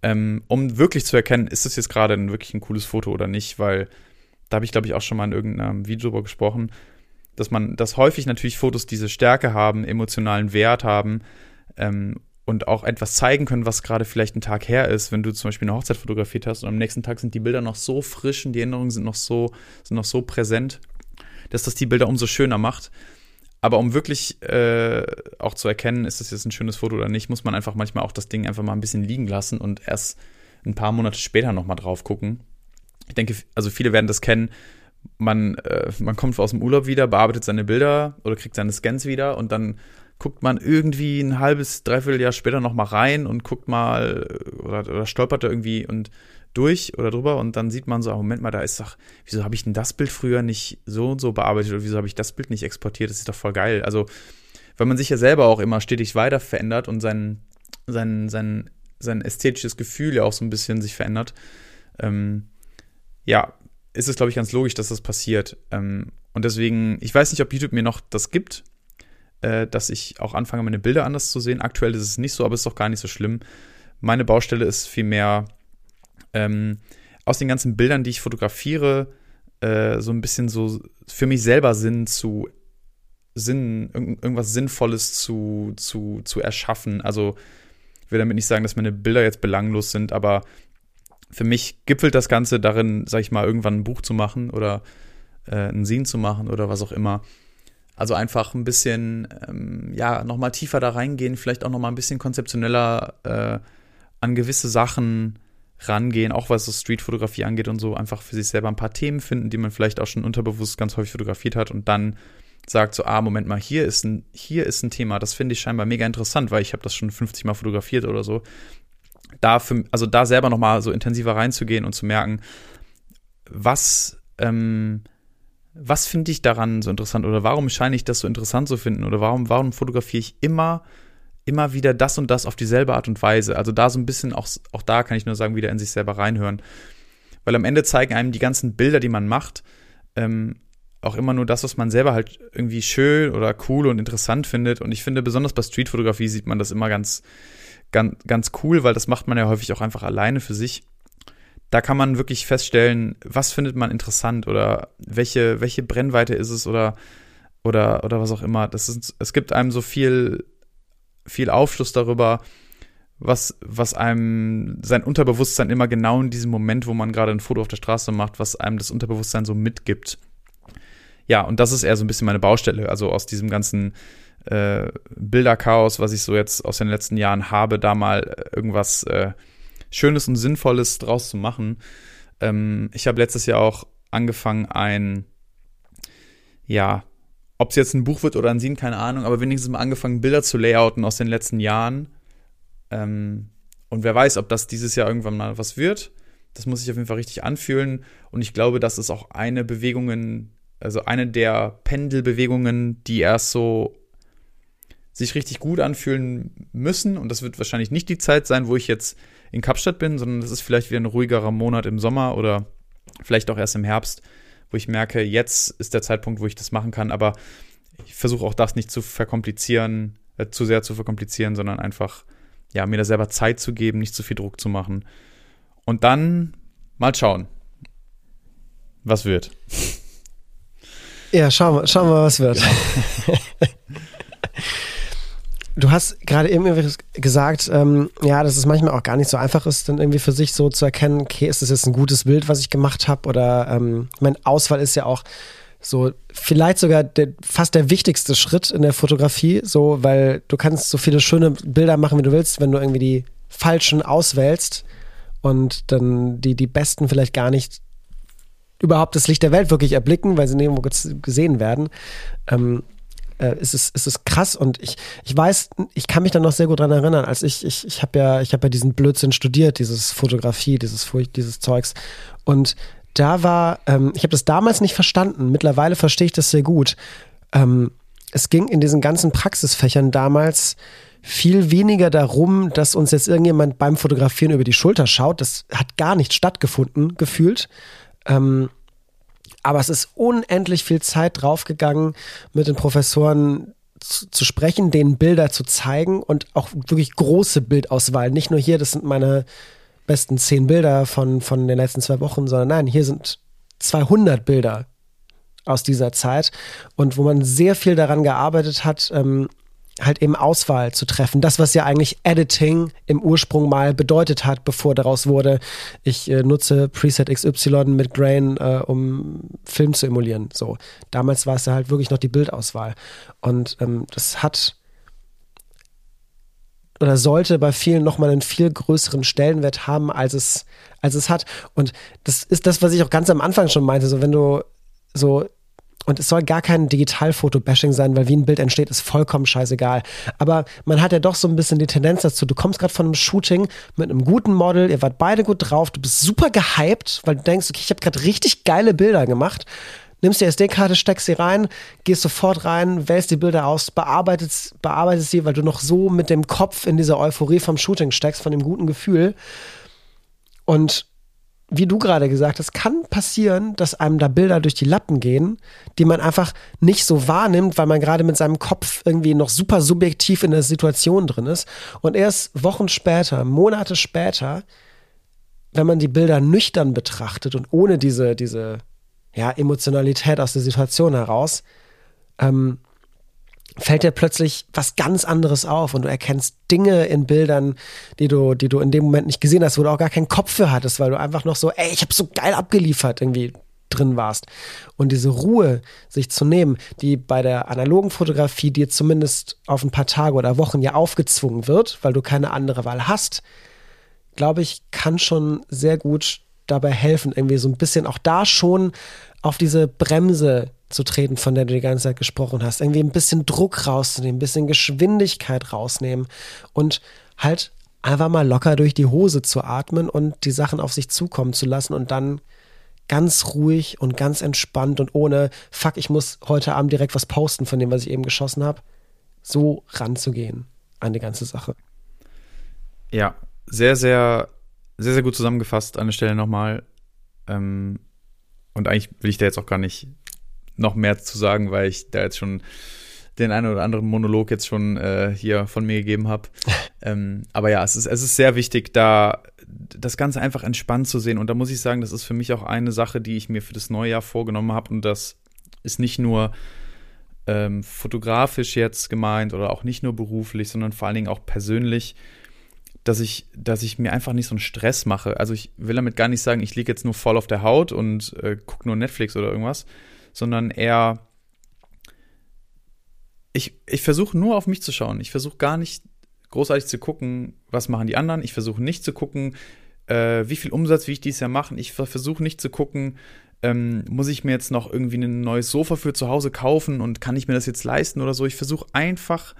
Ähm, um wirklich zu erkennen, ist das jetzt gerade wirklich ein cooles Foto oder nicht, weil da habe ich, glaube ich, auch schon mal in irgendeinem Video drüber gesprochen, dass man, dass häufig natürlich Fotos diese Stärke haben, emotionalen Wert haben ähm, und auch etwas zeigen können, was gerade vielleicht ein Tag her ist, wenn du zum Beispiel eine Hochzeit fotografiert hast und am nächsten Tag sind die Bilder noch so frisch und die Erinnerungen sind noch so, sind noch so präsent, dass das die Bilder umso schöner macht. Aber um wirklich äh, auch zu erkennen, ist das jetzt ein schönes Foto oder nicht, muss man einfach manchmal auch das Ding einfach mal ein bisschen liegen lassen und erst ein paar Monate später nochmal drauf gucken. Ich denke, also viele werden das kennen. Man, äh, man kommt aus dem Urlaub wieder, bearbeitet seine Bilder oder kriegt seine Scans wieder und dann guckt man irgendwie ein halbes, dreiviertel Jahr später noch mal rein und guckt mal oder, oder stolpert da irgendwie und durch oder drüber und dann sieht man so, ah, Moment mal, da ist doch, wieso habe ich denn das Bild früher nicht so und so bearbeitet oder wieso habe ich das Bild nicht exportiert? Das ist doch voll geil. Also, weil man sich ja selber auch immer stetig weiter verändert und sein, sein, sein, sein ästhetisches Gefühl ja auch so ein bisschen sich verändert, ähm, ja, ist es, glaube ich, ganz logisch, dass das passiert. Ähm, und deswegen, ich weiß nicht, ob YouTube mir noch das gibt, äh, dass ich auch anfange, meine Bilder anders zu sehen. Aktuell ist es nicht so, aber es ist doch gar nicht so schlimm. Meine Baustelle ist vielmehr ähm, aus den ganzen Bildern, die ich fotografiere, äh, so ein bisschen so für mich selber Sinn zu Sinn, irgendwas Sinnvolles zu, zu, zu erschaffen. Also ich will damit nicht sagen, dass meine Bilder jetzt belanglos sind, aber für mich gipfelt das Ganze darin, sag ich mal, irgendwann ein Buch zu machen oder äh, einen Scene zu machen oder was auch immer. Also einfach ein bisschen, ähm, ja, nochmal tiefer da reingehen, vielleicht auch nochmal ein bisschen konzeptioneller äh, an gewisse Sachen rangehen, auch was so Streetfotografie angeht und so, einfach für sich selber ein paar Themen finden, die man vielleicht auch schon unterbewusst ganz häufig fotografiert hat und dann sagt so, ah, Moment mal, hier ist ein, hier ist ein Thema, das finde ich scheinbar mega interessant, weil ich habe das schon 50 Mal fotografiert oder so. Da für, also da selber nochmal so intensiver reinzugehen und zu merken, was, ähm, was finde ich daran so interessant oder warum scheine ich das so interessant zu finden oder warum, warum fotografiere ich immer, immer wieder das und das auf dieselbe Art und Weise? Also da so ein bisschen, auch, auch da kann ich nur sagen, wieder in sich selber reinhören. Weil am Ende zeigen einem die ganzen Bilder, die man macht, ähm, auch immer nur das, was man selber halt irgendwie schön oder cool und interessant findet. Und ich finde, besonders bei Streetfotografie sieht man das immer ganz, ganz, ganz cool, weil das macht man ja häufig auch einfach alleine für sich da kann man wirklich feststellen, was findet man interessant oder welche, welche Brennweite ist es oder, oder, oder was auch immer. Das ist, es gibt einem so viel, viel Aufschluss darüber, was, was einem sein Unterbewusstsein immer genau in diesem Moment, wo man gerade ein Foto auf der Straße macht, was einem das Unterbewusstsein so mitgibt. Ja, und das ist eher so ein bisschen meine Baustelle. Also aus diesem ganzen äh, Bilderchaos, was ich so jetzt aus den letzten Jahren habe, da mal irgendwas äh, Schönes und Sinnvolles draus zu machen. Ähm, ich habe letztes Jahr auch angefangen, ein, ja, ob es jetzt ein Buch wird oder ein Scene, keine Ahnung, aber wenigstens mal angefangen, Bilder zu layouten aus den letzten Jahren. Ähm, und wer weiß, ob das dieses Jahr irgendwann mal was wird. Das muss sich auf jeden Fall richtig anfühlen. Und ich glaube, das ist auch eine Bewegung, also eine der Pendelbewegungen, die erst so sich richtig gut anfühlen müssen. Und das wird wahrscheinlich nicht die Zeit sein, wo ich jetzt in Kapstadt bin, sondern das ist vielleicht wieder ein ruhigerer Monat im Sommer oder vielleicht auch erst im Herbst, wo ich merke, jetzt ist der Zeitpunkt, wo ich das machen kann. Aber ich versuche auch das nicht zu verkomplizieren, äh, zu sehr zu verkomplizieren, sondern einfach, ja, mir da selber Zeit zu geben, nicht zu viel Druck zu machen. Und dann mal schauen, was wird.
Ja, schauen wir, schauen wir was wird. Genau. Du hast gerade eben gesagt, ähm, ja, dass es manchmal auch gar nicht so einfach ist, dann irgendwie für sich so zu erkennen, okay, ist das jetzt ein gutes Bild, was ich gemacht habe? Oder ähm, mein Auswahl ist ja auch so vielleicht sogar der, fast der wichtigste Schritt in der Fotografie, so, weil du kannst so viele schöne Bilder machen, wie du willst, wenn du irgendwie die falschen auswählst und dann die, die besten vielleicht gar nicht überhaupt das Licht der Welt wirklich erblicken, weil sie nirgendwo gesehen werden. Ähm, äh, ist, es, ist krass und ich, ich weiß, ich kann mich da noch sehr gut dran erinnern, als ich, ich, ich habe ja, ich habe ja diesen Blödsinn studiert, dieses Fotografie, dieses dieses Zeugs und da war, ähm, ich habe das damals nicht verstanden, mittlerweile verstehe ich das sehr gut. Ähm, es ging in diesen ganzen Praxisfächern damals viel weniger darum, dass uns jetzt irgendjemand beim Fotografieren über die Schulter schaut. Das hat gar nicht stattgefunden, gefühlt. Ähm, aber es ist unendlich viel Zeit draufgegangen, mit den Professoren zu, zu, sprechen, denen Bilder zu zeigen und auch wirklich große Bildauswahl. Nicht nur hier, das sind meine besten zehn Bilder von, von den letzten zwei Wochen, sondern nein, hier sind 200 Bilder aus dieser Zeit und wo man sehr viel daran gearbeitet hat, ähm, halt eben Auswahl zu treffen. Das, was ja eigentlich Editing im Ursprung mal bedeutet hat, bevor daraus wurde, ich äh, nutze Preset XY mit Grain, äh, um Film zu emulieren. So. Damals war es ja halt wirklich noch die Bildauswahl. Und ähm, das hat oder sollte bei vielen nochmal einen viel größeren Stellenwert haben, als es, als es hat. Und das ist das, was ich auch ganz am Anfang schon meinte. So, wenn du so und es soll gar kein Digitalfoto-Bashing sein, weil wie ein Bild entsteht, ist vollkommen scheißegal. Aber man hat ja doch so ein bisschen die Tendenz dazu. Du kommst gerade von einem Shooting mit einem guten Model, ihr wart beide gut drauf, du bist super gehypt, weil du denkst, okay, ich habe gerade richtig geile Bilder gemacht. Nimmst die SD-Karte, steckst sie rein, gehst sofort rein, wählst die Bilder aus, bearbeitest, bearbeitest sie, weil du noch so mit dem Kopf in dieser Euphorie vom Shooting steckst, von dem guten Gefühl. Und wie du gerade gesagt hast, kann passieren, dass einem da Bilder durch die Lappen gehen, die man einfach nicht so wahrnimmt, weil man gerade mit seinem Kopf irgendwie noch super subjektiv in der Situation drin ist. Und erst Wochen später, Monate später, wenn man die Bilder nüchtern betrachtet und ohne diese, diese ja, Emotionalität aus der Situation heraus, ähm, fällt dir plötzlich was ganz anderes auf und du erkennst Dinge in Bildern, die du, die du in dem Moment nicht gesehen hast, wo du auch gar keinen Kopf für hattest, weil du einfach noch so, ey, ich habe so geil abgeliefert irgendwie drin warst. Und diese Ruhe sich zu nehmen, die bei der analogen Fotografie dir zumindest auf ein paar Tage oder Wochen ja aufgezwungen wird, weil du keine andere Wahl hast, glaube ich, kann schon sehr gut dabei helfen, irgendwie so ein bisschen auch da schon auf diese Bremse zu treten, von der du die ganze Zeit gesprochen hast. Irgendwie ein bisschen Druck rauszunehmen, ein bisschen Geschwindigkeit rausnehmen und halt einfach mal locker durch die Hose zu atmen und die Sachen auf sich zukommen zu lassen und dann ganz ruhig und ganz entspannt und ohne, fuck, ich muss heute Abend direkt was posten von dem, was ich eben geschossen habe, so ranzugehen an die ganze Sache.
Ja, sehr, sehr, sehr, sehr gut zusammengefasst an der Stelle nochmal. Ähm, und eigentlich will ich da jetzt auch gar nicht noch mehr zu sagen, weil ich da jetzt schon den einen oder anderen Monolog jetzt schon äh, hier von mir gegeben habe. ähm, aber ja, es ist, es ist sehr wichtig, da das Ganze einfach entspannt zu sehen. Und da muss ich sagen, das ist für mich auch eine Sache, die ich mir für das neue Jahr vorgenommen habe. Und das ist nicht nur ähm, fotografisch jetzt gemeint oder auch nicht nur beruflich, sondern vor allen Dingen auch persönlich, dass ich, dass ich mir einfach nicht so einen Stress mache. Also ich will damit gar nicht sagen, ich liege jetzt nur voll auf der Haut und äh, gucke nur Netflix oder irgendwas, sondern eher, ich, ich versuche nur auf mich zu schauen. Ich versuche gar nicht großartig zu gucken, was machen die anderen. Ich versuche nicht zu gucken, äh, wie viel Umsatz wie ich dieses Jahr machen. Ich versuche nicht zu gucken, ähm, muss ich mir jetzt noch irgendwie ein neues Sofa für zu Hause kaufen und kann ich mir das jetzt leisten oder so. Ich versuche einfach,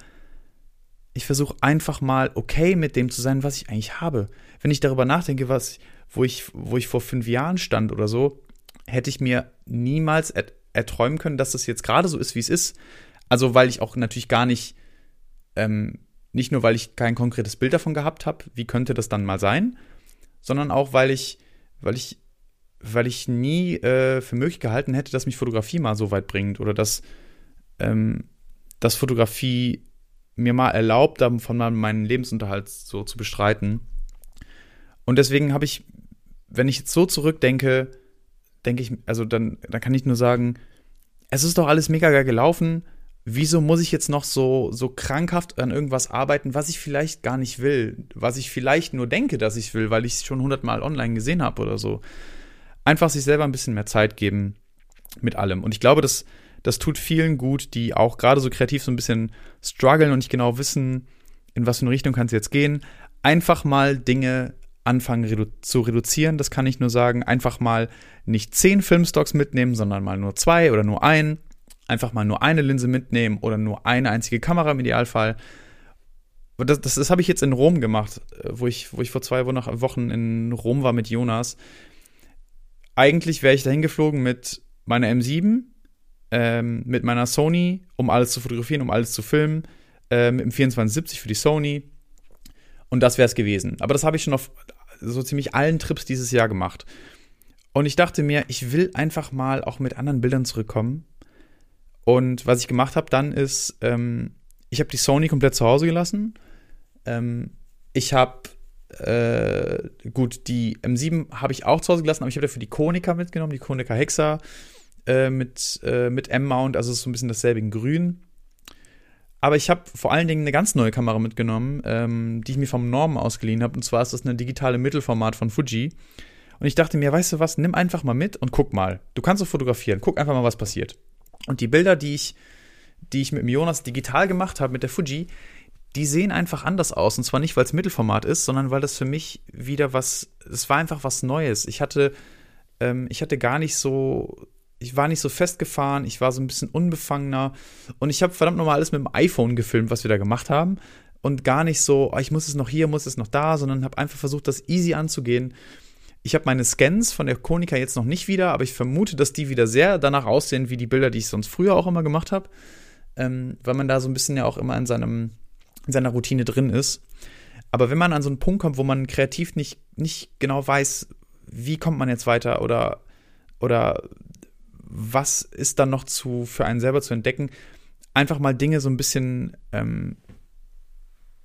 ich versuche einfach mal okay mit dem zu sein, was ich eigentlich habe. Wenn ich darüber nachdenke, was, wo ich, wo ich vor fünf Jahren stand oder so, hätte ich mir niemals erträumen können, dass das jetzt gerade so ist, wie es ist. Also, weil ich auch natürlich gar nicht Ähm, nicht nur, weil ich kein konkretes Bild davon gehabt habe, wie könnte das dann mal sein, sondern auch, weil ich, weil ich, weil ich nie äh, für möglich gehalten hätte, dass mich Fotografie mal so weit bringt oder dass, ähm, dass Fotografie mir mal erlaubt, davon mal meinen Lebensunterhalt so zu bestreiten. Und deswegen habe ich, wenn ich jetzt so zurückdenke, denke ich, also dann, dann kann ich nur sagen, es ist doch alles mega geil gelaufen wieso muss ich jetzt noch so, so krankhaft an irgendwas arbeiten, was ich vielleicht gar nicht will, was ich vielleicht nur denke, dass ich will, weil ich es schon hundertmal online gesehen habe oder so. Einfach sich selber ein bisschen mehr Zeit geben mit allem. Und ich glaube, das, das tut vielen gut, die auch gerade so kreativ so ein bisschen strugglen und nicht genau wissen, in was für eine Richtung kann es jetzt gehen. Einfach mal Dinge anfangen redu zu reduzieren. Das kann ich nur sagen. Einfach mal nicht zehn Filmstocks mitnehmen, sondern mal nur zwei oder nur einen einfach mal nur eine Linse mitnehmen oder nur eine einzige Kamera im Idealfall. Das, das, das habe ich jetzt in Rom gemacht, äh, wo ich, wo ich vor zwei Wochen in Rom war mit Jonas. Eigentlich wäre ich dahin geflogen mit meiner M7, ähm, mit meiner Sony, um alles zu fotografieren, um alles zu filmen, äh, mit dem 2470 für die Sony. Und das wäre es gewesen. Aber das habe ich schon auf so ziemlich allen Trips dieses Jahr gemacht. Und ich dachte mir, ich will einfach mal auch mit anderen Bildern zurückkommen. Und was ich gemacht habe dann ist, ähm, ich habe die Sony komplett zu Hause gelassen. Ähm, ich habe äh, gut, die M7 habe ich auch zu Hause gelassen, aber ich habe dafür die Konica mitgenommen, die Konica Hexa äh, mit, äh, mit M-Mount, also so ein bisschen dasselbe in grün. Aber ich habe vor allen Dingen eine ganz neue Kamera mitgenommen, ähm, die ich mir vom Norm ausgeliehen habe. Und zwar ist das eine digitale Mittelformat von Fuji. Und ich dachte mir, weißt du was, nimm einfach mal mit und guck mal. Du kannst so fotografieren, guck einfach mal, was passiert. Und die Bilder, die ich, die ich mit dem Jonas digital gemacht habe, mit der Fuji, die sehen einfach anders aus. Und zwar nicht, weil es Mittelformat ist, sondern weil das für mich wieder was, es war einfach was Neues. Ich hatte, ähm, ich hatte gar nicht so, ich war nicht so festgefahren, ich war so ein bisschen unbefangener. Und ich habe verdammt nochmal alles mit dem iPhone gefilmt, was wir da gemacht haben. Und gar nicht so, oh, ich muss es noch hier, muss es noch da, sondern habe einfach versucht, das easy anzugehen. Ich habe meine Scans von der Konica jetzt noch nicht wieder, aber ich vermute, dass die wieder sehr danach aussehen wie die Bilder, die ich sonst früher auch immer gemacht habe. Ähm, weil man da so ein bisschen ja auch immer in, seinem, in seiner Routine drin ist. Aber wenn man an so einen Punkt kommt, wo man kreativ nicht, nicht genau weiß, wie kommt man jetzt weiter oder, oder was ist dann noch zu, für einen selber zu entdecken, einfach mal Dinge so ein bisschen ähm,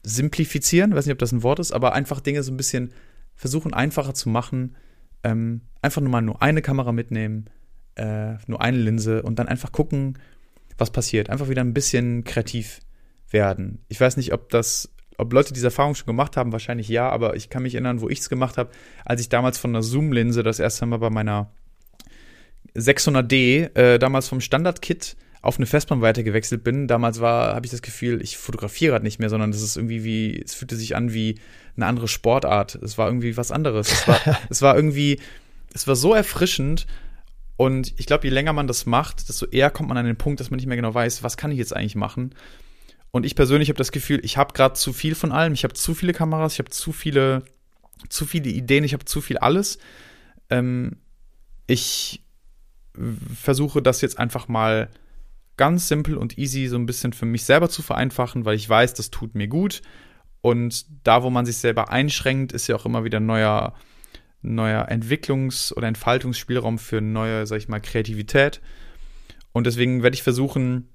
simplifizieren, weiß nicht, ob das ein Wort ist, aber einfach Dinge so ein bisschen versuchen einfacher zu machen. Ähm, einfach nur mal nur eine Kamera mitnehmen, äh, nur eine Linse und dann einfach gucken, was passiert. Einfach wieder ein bisschen kreativ werden. Ich weiß nicht, ob das, ob Leute diese Erfahrung schon gemacht haben, wahrscheinlich ja, aber ich kann mich erinnern, wo ich es gemacht habe, als ich damals von einer Zoom-Linse das erste Mal bei meiner 600D, äh, damals vom Standard-Kit auf eine Festbrennweite gewechselt bin. Damals war, habe ich das Gefühl, ich fotografiere gerade nicht mehr, sondern das ist irgendwie wie, es fühlte sich an wie eine andere Sportart. Es war irgendwie was anderes. Es war, es war irgendwie, es war so erfrischend. Und ich glaube, je länger man das macht, desto eher kommt man an den Punkt, dass man nicht mehr genau weiß, was kann ich jetzt eigentlich machen. Und ich persönlich habe das Gefühl, ich habe gerade zu viel von allem. Ich habe zu viele Kameras, ich habe zu viele, zu viele Ideen, ich habe zu viel alles. Ähm, ich versuche das jetzt einfach mal ganz simpel und easy so ein bisschen für mich selber zu vereinfachen, weil ich weiß, das tut mir gut. Und da, wo man sich selber einschränkt, ist ja auch immer wieder neuer, neuer Entwicklungs- oder Entfaltungsspielraum für neue, sag ich mal, Kreativität. Und deswegen werde ich versuchen,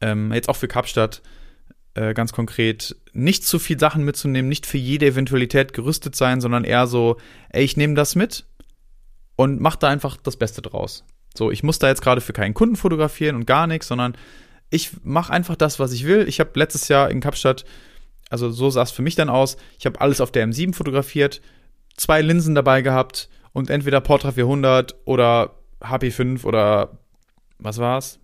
ähm, jetzt auch für Kapstadt äh, ganz konkret, nicht zu viel Sachen mitzunehmen, nicht für jede Eventualität gerüstet sein, sondern eher so, ey, ich nehme das mit und mach da einfach das Beste draus. So, ich muss da jetzt gerade für keinen Kunden fotografieren und gar nichts, sondern ich mache einfach das, was ich will. Ich habe letztes Jahr in Kapstadt, also so sah es für mich dann aus, ich habe alles auf der M7 fotografiert, zwei Linsen dabei gehabt und entweder Portra 400 oder HP5 oder was war's?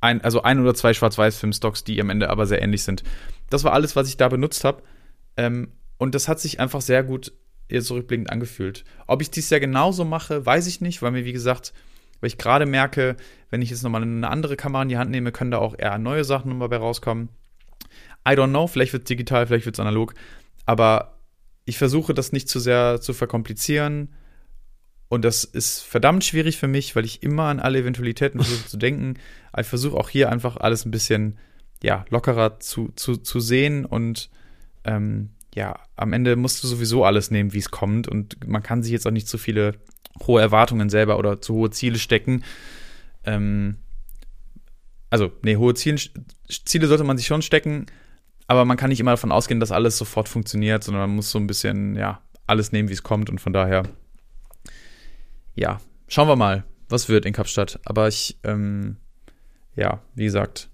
Ein, also ein oder zwei Schwarz-Weiß-Filmstocks, die am Ende aber sehr ähnlich sind. Das war alles, was ich da benutzt habe. Ähm, und das hat sich einfach sehr gut jetzt zurückblickend angefühlt. Ob ich dies ja genauso mache, weiß ich nicht, weil mir, wie gesagt, weil ich gerade merke, wenn ich jetzt nochmal eine andere Kamera in die Hand nehme, können da auch eher neue Sachen nochmal bei rauskommen. I don't know, vielleicht wird es digital, vielleicht wird es analog. Aber ich versuche das nicht zu sehr zu verkomplizieren. Und das ist verdammt schwierig für mich, weil ich immer an alle Eventualitäten versuche zu denken. Ich versuche auch hier einfach alles ein bisschen ja, lockerer zu, zu, zu sehen und ähm, ja, am Ende musst du sowieso alles nehmen, wie es kommt und man kann sich jetzt auch nicht zu viele hohe Erwartungen selber oder zu hohe Ziele stecken. Ähm, also, nee, hohe Ziele, Ziele sollte man sich schon stecken, aber man kann nicht immer davon ausgehen, dass alles sofort funktioniert, sondern man muss so ein bisschen, ja, alles nehmen, wie es kommt und von daher, ja, schauen wir mal, was wird in Kapstadt. Aber ich, ähm, ja, wie gesagt,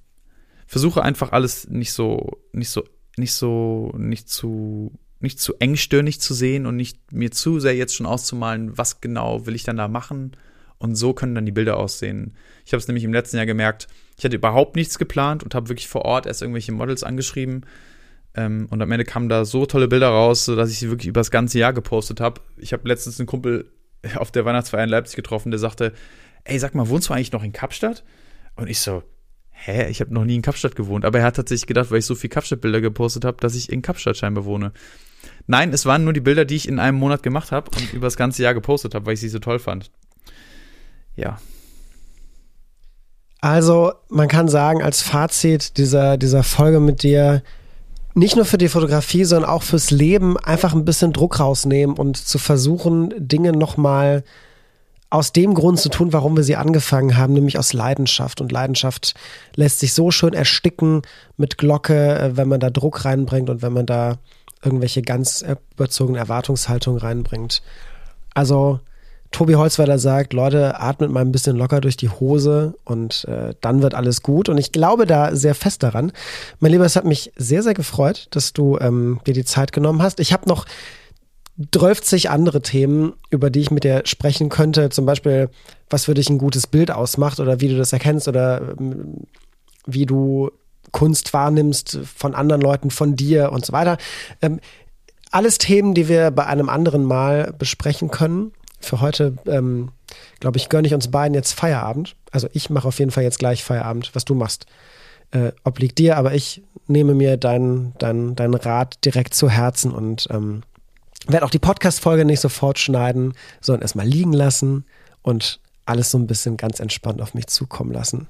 versuche einfach alles nicht so, nicht so, nicht so, nicht zu, nicht zu engstirnig zu sehen und nicht mir zu sehr jetzt schon auszumalen, was genau will ich dann da machen. Und so können dann die Bilder aussehen. Ich habe es nämlich im letzten Jahr gemerkt, ich hatte überhaupt nichts geplant und habe wirklich vor Ort erst irgendwelche Models angeschrieben. Ähm, und am Ende kamen da so tolle Bilder raus, dass ich sie wirklich über das ganze Jahr gepostet habe. Ich habe letztens einen Kumpel auf der Weihnachtsfeier in Leipzig getroffen, der sagte, ey, sag mal, wohnst du eigentlich noch in Kapstadt? Und ich so, hä, ich habe noch nie in Kapstadt gewohnt. Aber er hat tatsächlich gedacht, weil ich so viel Kapstadt-Bilder gepostet habe, dass ich in Kapstadt scheinbar wohne. Nein, es waren nur die Bilder, die ich in einem Monat gemacht habe und über das ganze Jahr gepostet habe, weil ich sie so toll fand. Ja.
Also, man kann sagen, als Fazit dieser, dieser Folge mit dir, nicht nur für die Fotografie, sondern auch fürs Leben einfach ein bisschen Druck rausnehmen und zu versuchen, Dinge nochmal aus dem Grund zu tun, warum wir sie angefangen haben, nämlich aus Leidenschaft. Und Leidenschaft lässt sich so schön ersticken mit Glocke, äh, wenn man da Druck reinbringt und wenn man da irgendwelche ganz überzogene Erwartungshaltung reinbringt. Also Tobi Holzweiler sagt, Leute, atmet mal ein bisschen locker durch die Hose und äh, dann wird alles gut. Und ich glaube da sehr fest daran. Mein Lieber, es hat mich sehr, sehr gefreut, dass du ähm, dir die Zeit genommen hast. Ich habe noch 30 andere Themen, über die ich mit dir sprechen könnte. Zum Beispiel, was für dich ein gutes Bild ausmacht oder wie du das erkennst oder ähm, wie du Kunst wahrnimmst von anderen Leuten, von dir und so weiter. Ähm, alles Themen, die wir bei einem anderen Mal besprechen können. Für heute, ähm, glaube ich, gönne ich uns beiden jetzt Feierabend. Also ich mache auf jeden Fall jetzt gleich Feierabend, was du machst. Äh, obliegt dir, aber ich nehme mir deinen dein, dein Rat direkt zu Herzen und ähm, werde auch die Podcast-Folge nicht sofort schneiden, sondern erstmal liegen lassen und alles so ein bisschen ganz entspannt auf mich zukommen lassen.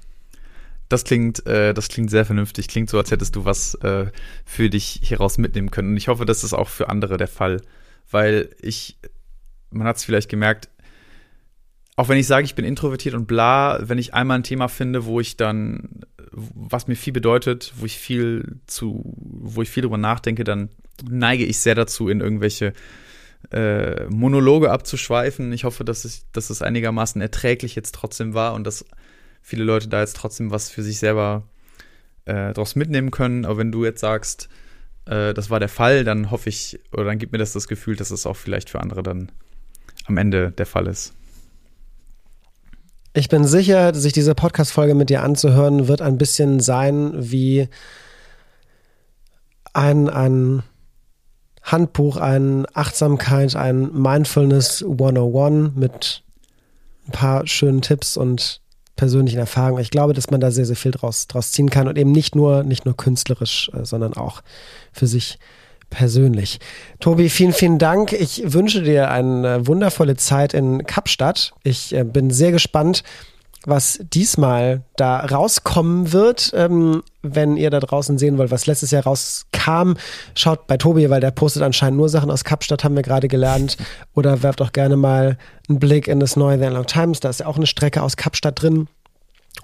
Das klingt, äh, das klingt sehr vernünftig. Klingt so, als hättest du was äh, für dich hieraus mitnehmen können. Und ich hoffe, das ist auch für andere der Fall. Weil ich, man hat es vielleicht gemerkt, auch wenn ich sage, ich bin introvertiert und bla, wenn ich einmal ein Thema finde, wo ich dann, was mir viel bedeutet, wo ich viel zu, wo ich viel drüber nachdenke, dann neige ich sehr dazu, in irgendwelche äh, Monologe abzuschweifen. Ich hoffe, dass es, dass es einigermaßen erträglich jetzt trotzdem war und dass viele Leute da jetzt trotzdem was für sich selber äh, daraus mitnehmen können. Aber wenn du jetzt sagst, äh, das war der Fall, dann hoffe ich, oder dann gibt mir das das Gefühl, dass es auch vielleicht für andere dann am Ende der Fall ist.
Ich bin sicher, sich diese Podcast-Folge mit dir anzuhören, wird ein bisschen sein wie ein, ein Handbuch, ein Achtsamkeit, ein Mindfulness 101 mit ein paar schönen Tipps und persönlichen Erfahrungen. Ich glaube, dass man da sehr, sehr viel draus, draus ziehen kann und eben nicht nur, nicht nur künstlerisch, äh, sondern auch für sich persönlich. Tobi, vielen, vielen Dank. Ich wünsche dir eine wundervolle Zeit in Kapstadt. Ich äh, bin sehr gespannt, was diesmal da rauskommen wird. Ähm, wenn ihr da draußen sehen wollt, was letztes Jahr rauskam, schaut bei Tobi, weil der postet anscheinend nur Sachen aus Kapstadt, haben wir gerade gelernt. Oder werft auch gerne mal einen Blick in das neue The Long Times. Da ist ja auch eine Strecke aus Kapstadt drin.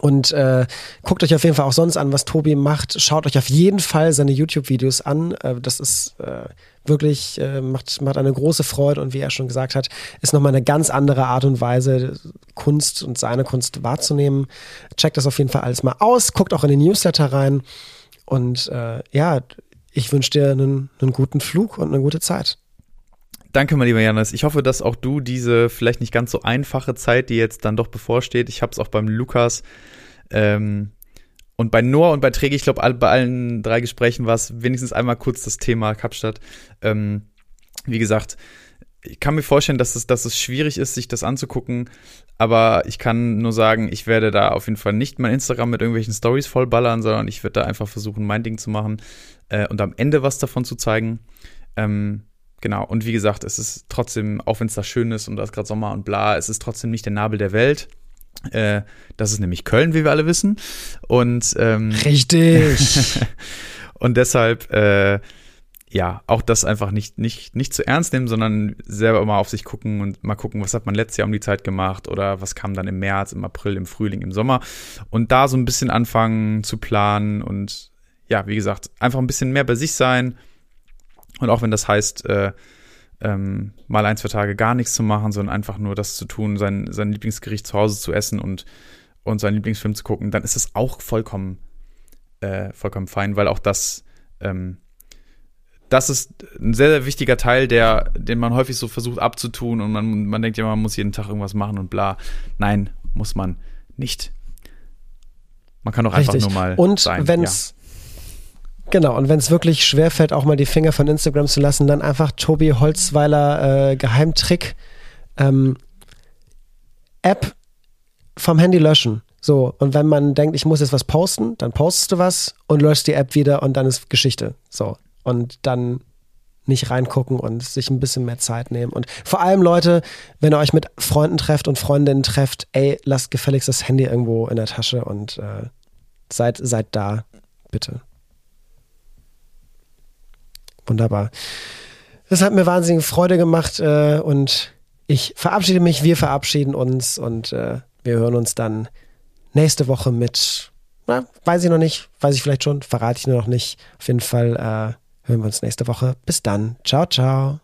Und äh, guckt euch auf jeden Fall auch sonst an, was Tobi macht. Schaut euch auf jeden Fall seine YouTube-Videos an. Äh, das ist äh, wirklich, äh, macht, macht eine große Freude und wie er schon gesagt hat, ist nochmal eine ganz andere Art und Weise, Kunst und seine Kunst wahrzunehmen. Checkt das auf jeden Fall alles mal aus. Guckt auch in den Newsletter rein. Und äh, ja, ich wünsche dir einen, einen guten Flug und eine gute Zeit.
Danke, mein lieber Janis. Ich hoffe, dass auch du diese vielleicht nicht ganz so einfache Zeit, die jetzt dann doch bevorsteht, ich habe es auch beim Lukas ähm, und bei Noah und bei Träge, ich glaube, bei allen drei Gesprächen war es wenigstens einmal kurz das Thema Kapstadt. Ähm, wie gesagt, ich kann mir vorstellen, dass es, dass es schwierig ist, sich das anzugucken, aber ich kann nur sagen, ich werde da auf jeden Fall nicht mein Instagram mit irgendwelchen Stories vollballern, sondern ich werde da einfach versuchen, mein Ding zu machen äh, und am Ende was davon zu zeigen. Ähm, Genau, und wie gesagt, es ist trotzdem, auch wenn es da schön ist und da ist gerade Sommer und bla, es ist trotzdem nicht der Nabel der Welt. Äh, das ist nämlich Köln, wie wir alle wissen. Und ähm,
richtig.
und deshalb äh, ja, auch das einfach nicht, nicht, nicht zu ernst nehmen, sondern selber mal auf sich gucken und mal gucken, was hat man letztes Jahr um die Zeit gemacht oder was kam dann im März, im April, im Frühling, im Sommer und da so ein bisschen anfangen zu planen und ja, wie gesagt, einfach ein bisschen mehr bei sich sein und auch wenn das heißt, äh, ähm, mal ein, zwei Tage gar nichts zu machen, sondern einfach nur das zu tun, sein, sein Lieblingsgericht zu Hause zu essen und, und seinen Lieblingsfilm zu gucken, dann ist es auch vollkommen, äh, vollkommen fein, weil auch das ähm, das ist ein sehr, sehr wichtiger Teil, der, den man häufig so versucht abzutun und man, man denkt ja, man muss jeden Tag irgendwas machen und bla. Nein, muss man nicht. Man kann doch einfach nur mal
und wenn's ja. Genau, und wenn es wirklich schwerfällt, auch mal die Finger von Instagram zu lassen, dann einfach Tobi Holzweiler äh, Geheimtrick ähm, App vom Handy löschen. So, und wenn man denkt, ich muss jetzt was posten, dann postest du was und löscht die App wieder und dann ist Geschichte. So und dann nicht reingucken und sich ein bisschen mehr Zeit nehmen. Und vor allem, Leute, wenn ihr euch mit Freunden trefft und Freundinnen trefft, ey, lasst gefälligst das Handy irgendwo in der Tasche und äh, seid, seid da, bitte. Wunderbar. Das hat mir wahnsinnige Freude gemacht äh, und ich verabschiede mich, wir verabschieden uns und äh, wir hören uns dann nächste Woche mit, na, weiß ich noch nicht, weiß ich vielleicht schon, verrate ich nur noch nicht. Auf jeden Fall äh, hören wir uns nächste Woche. Bis dann. Ciao, ciao.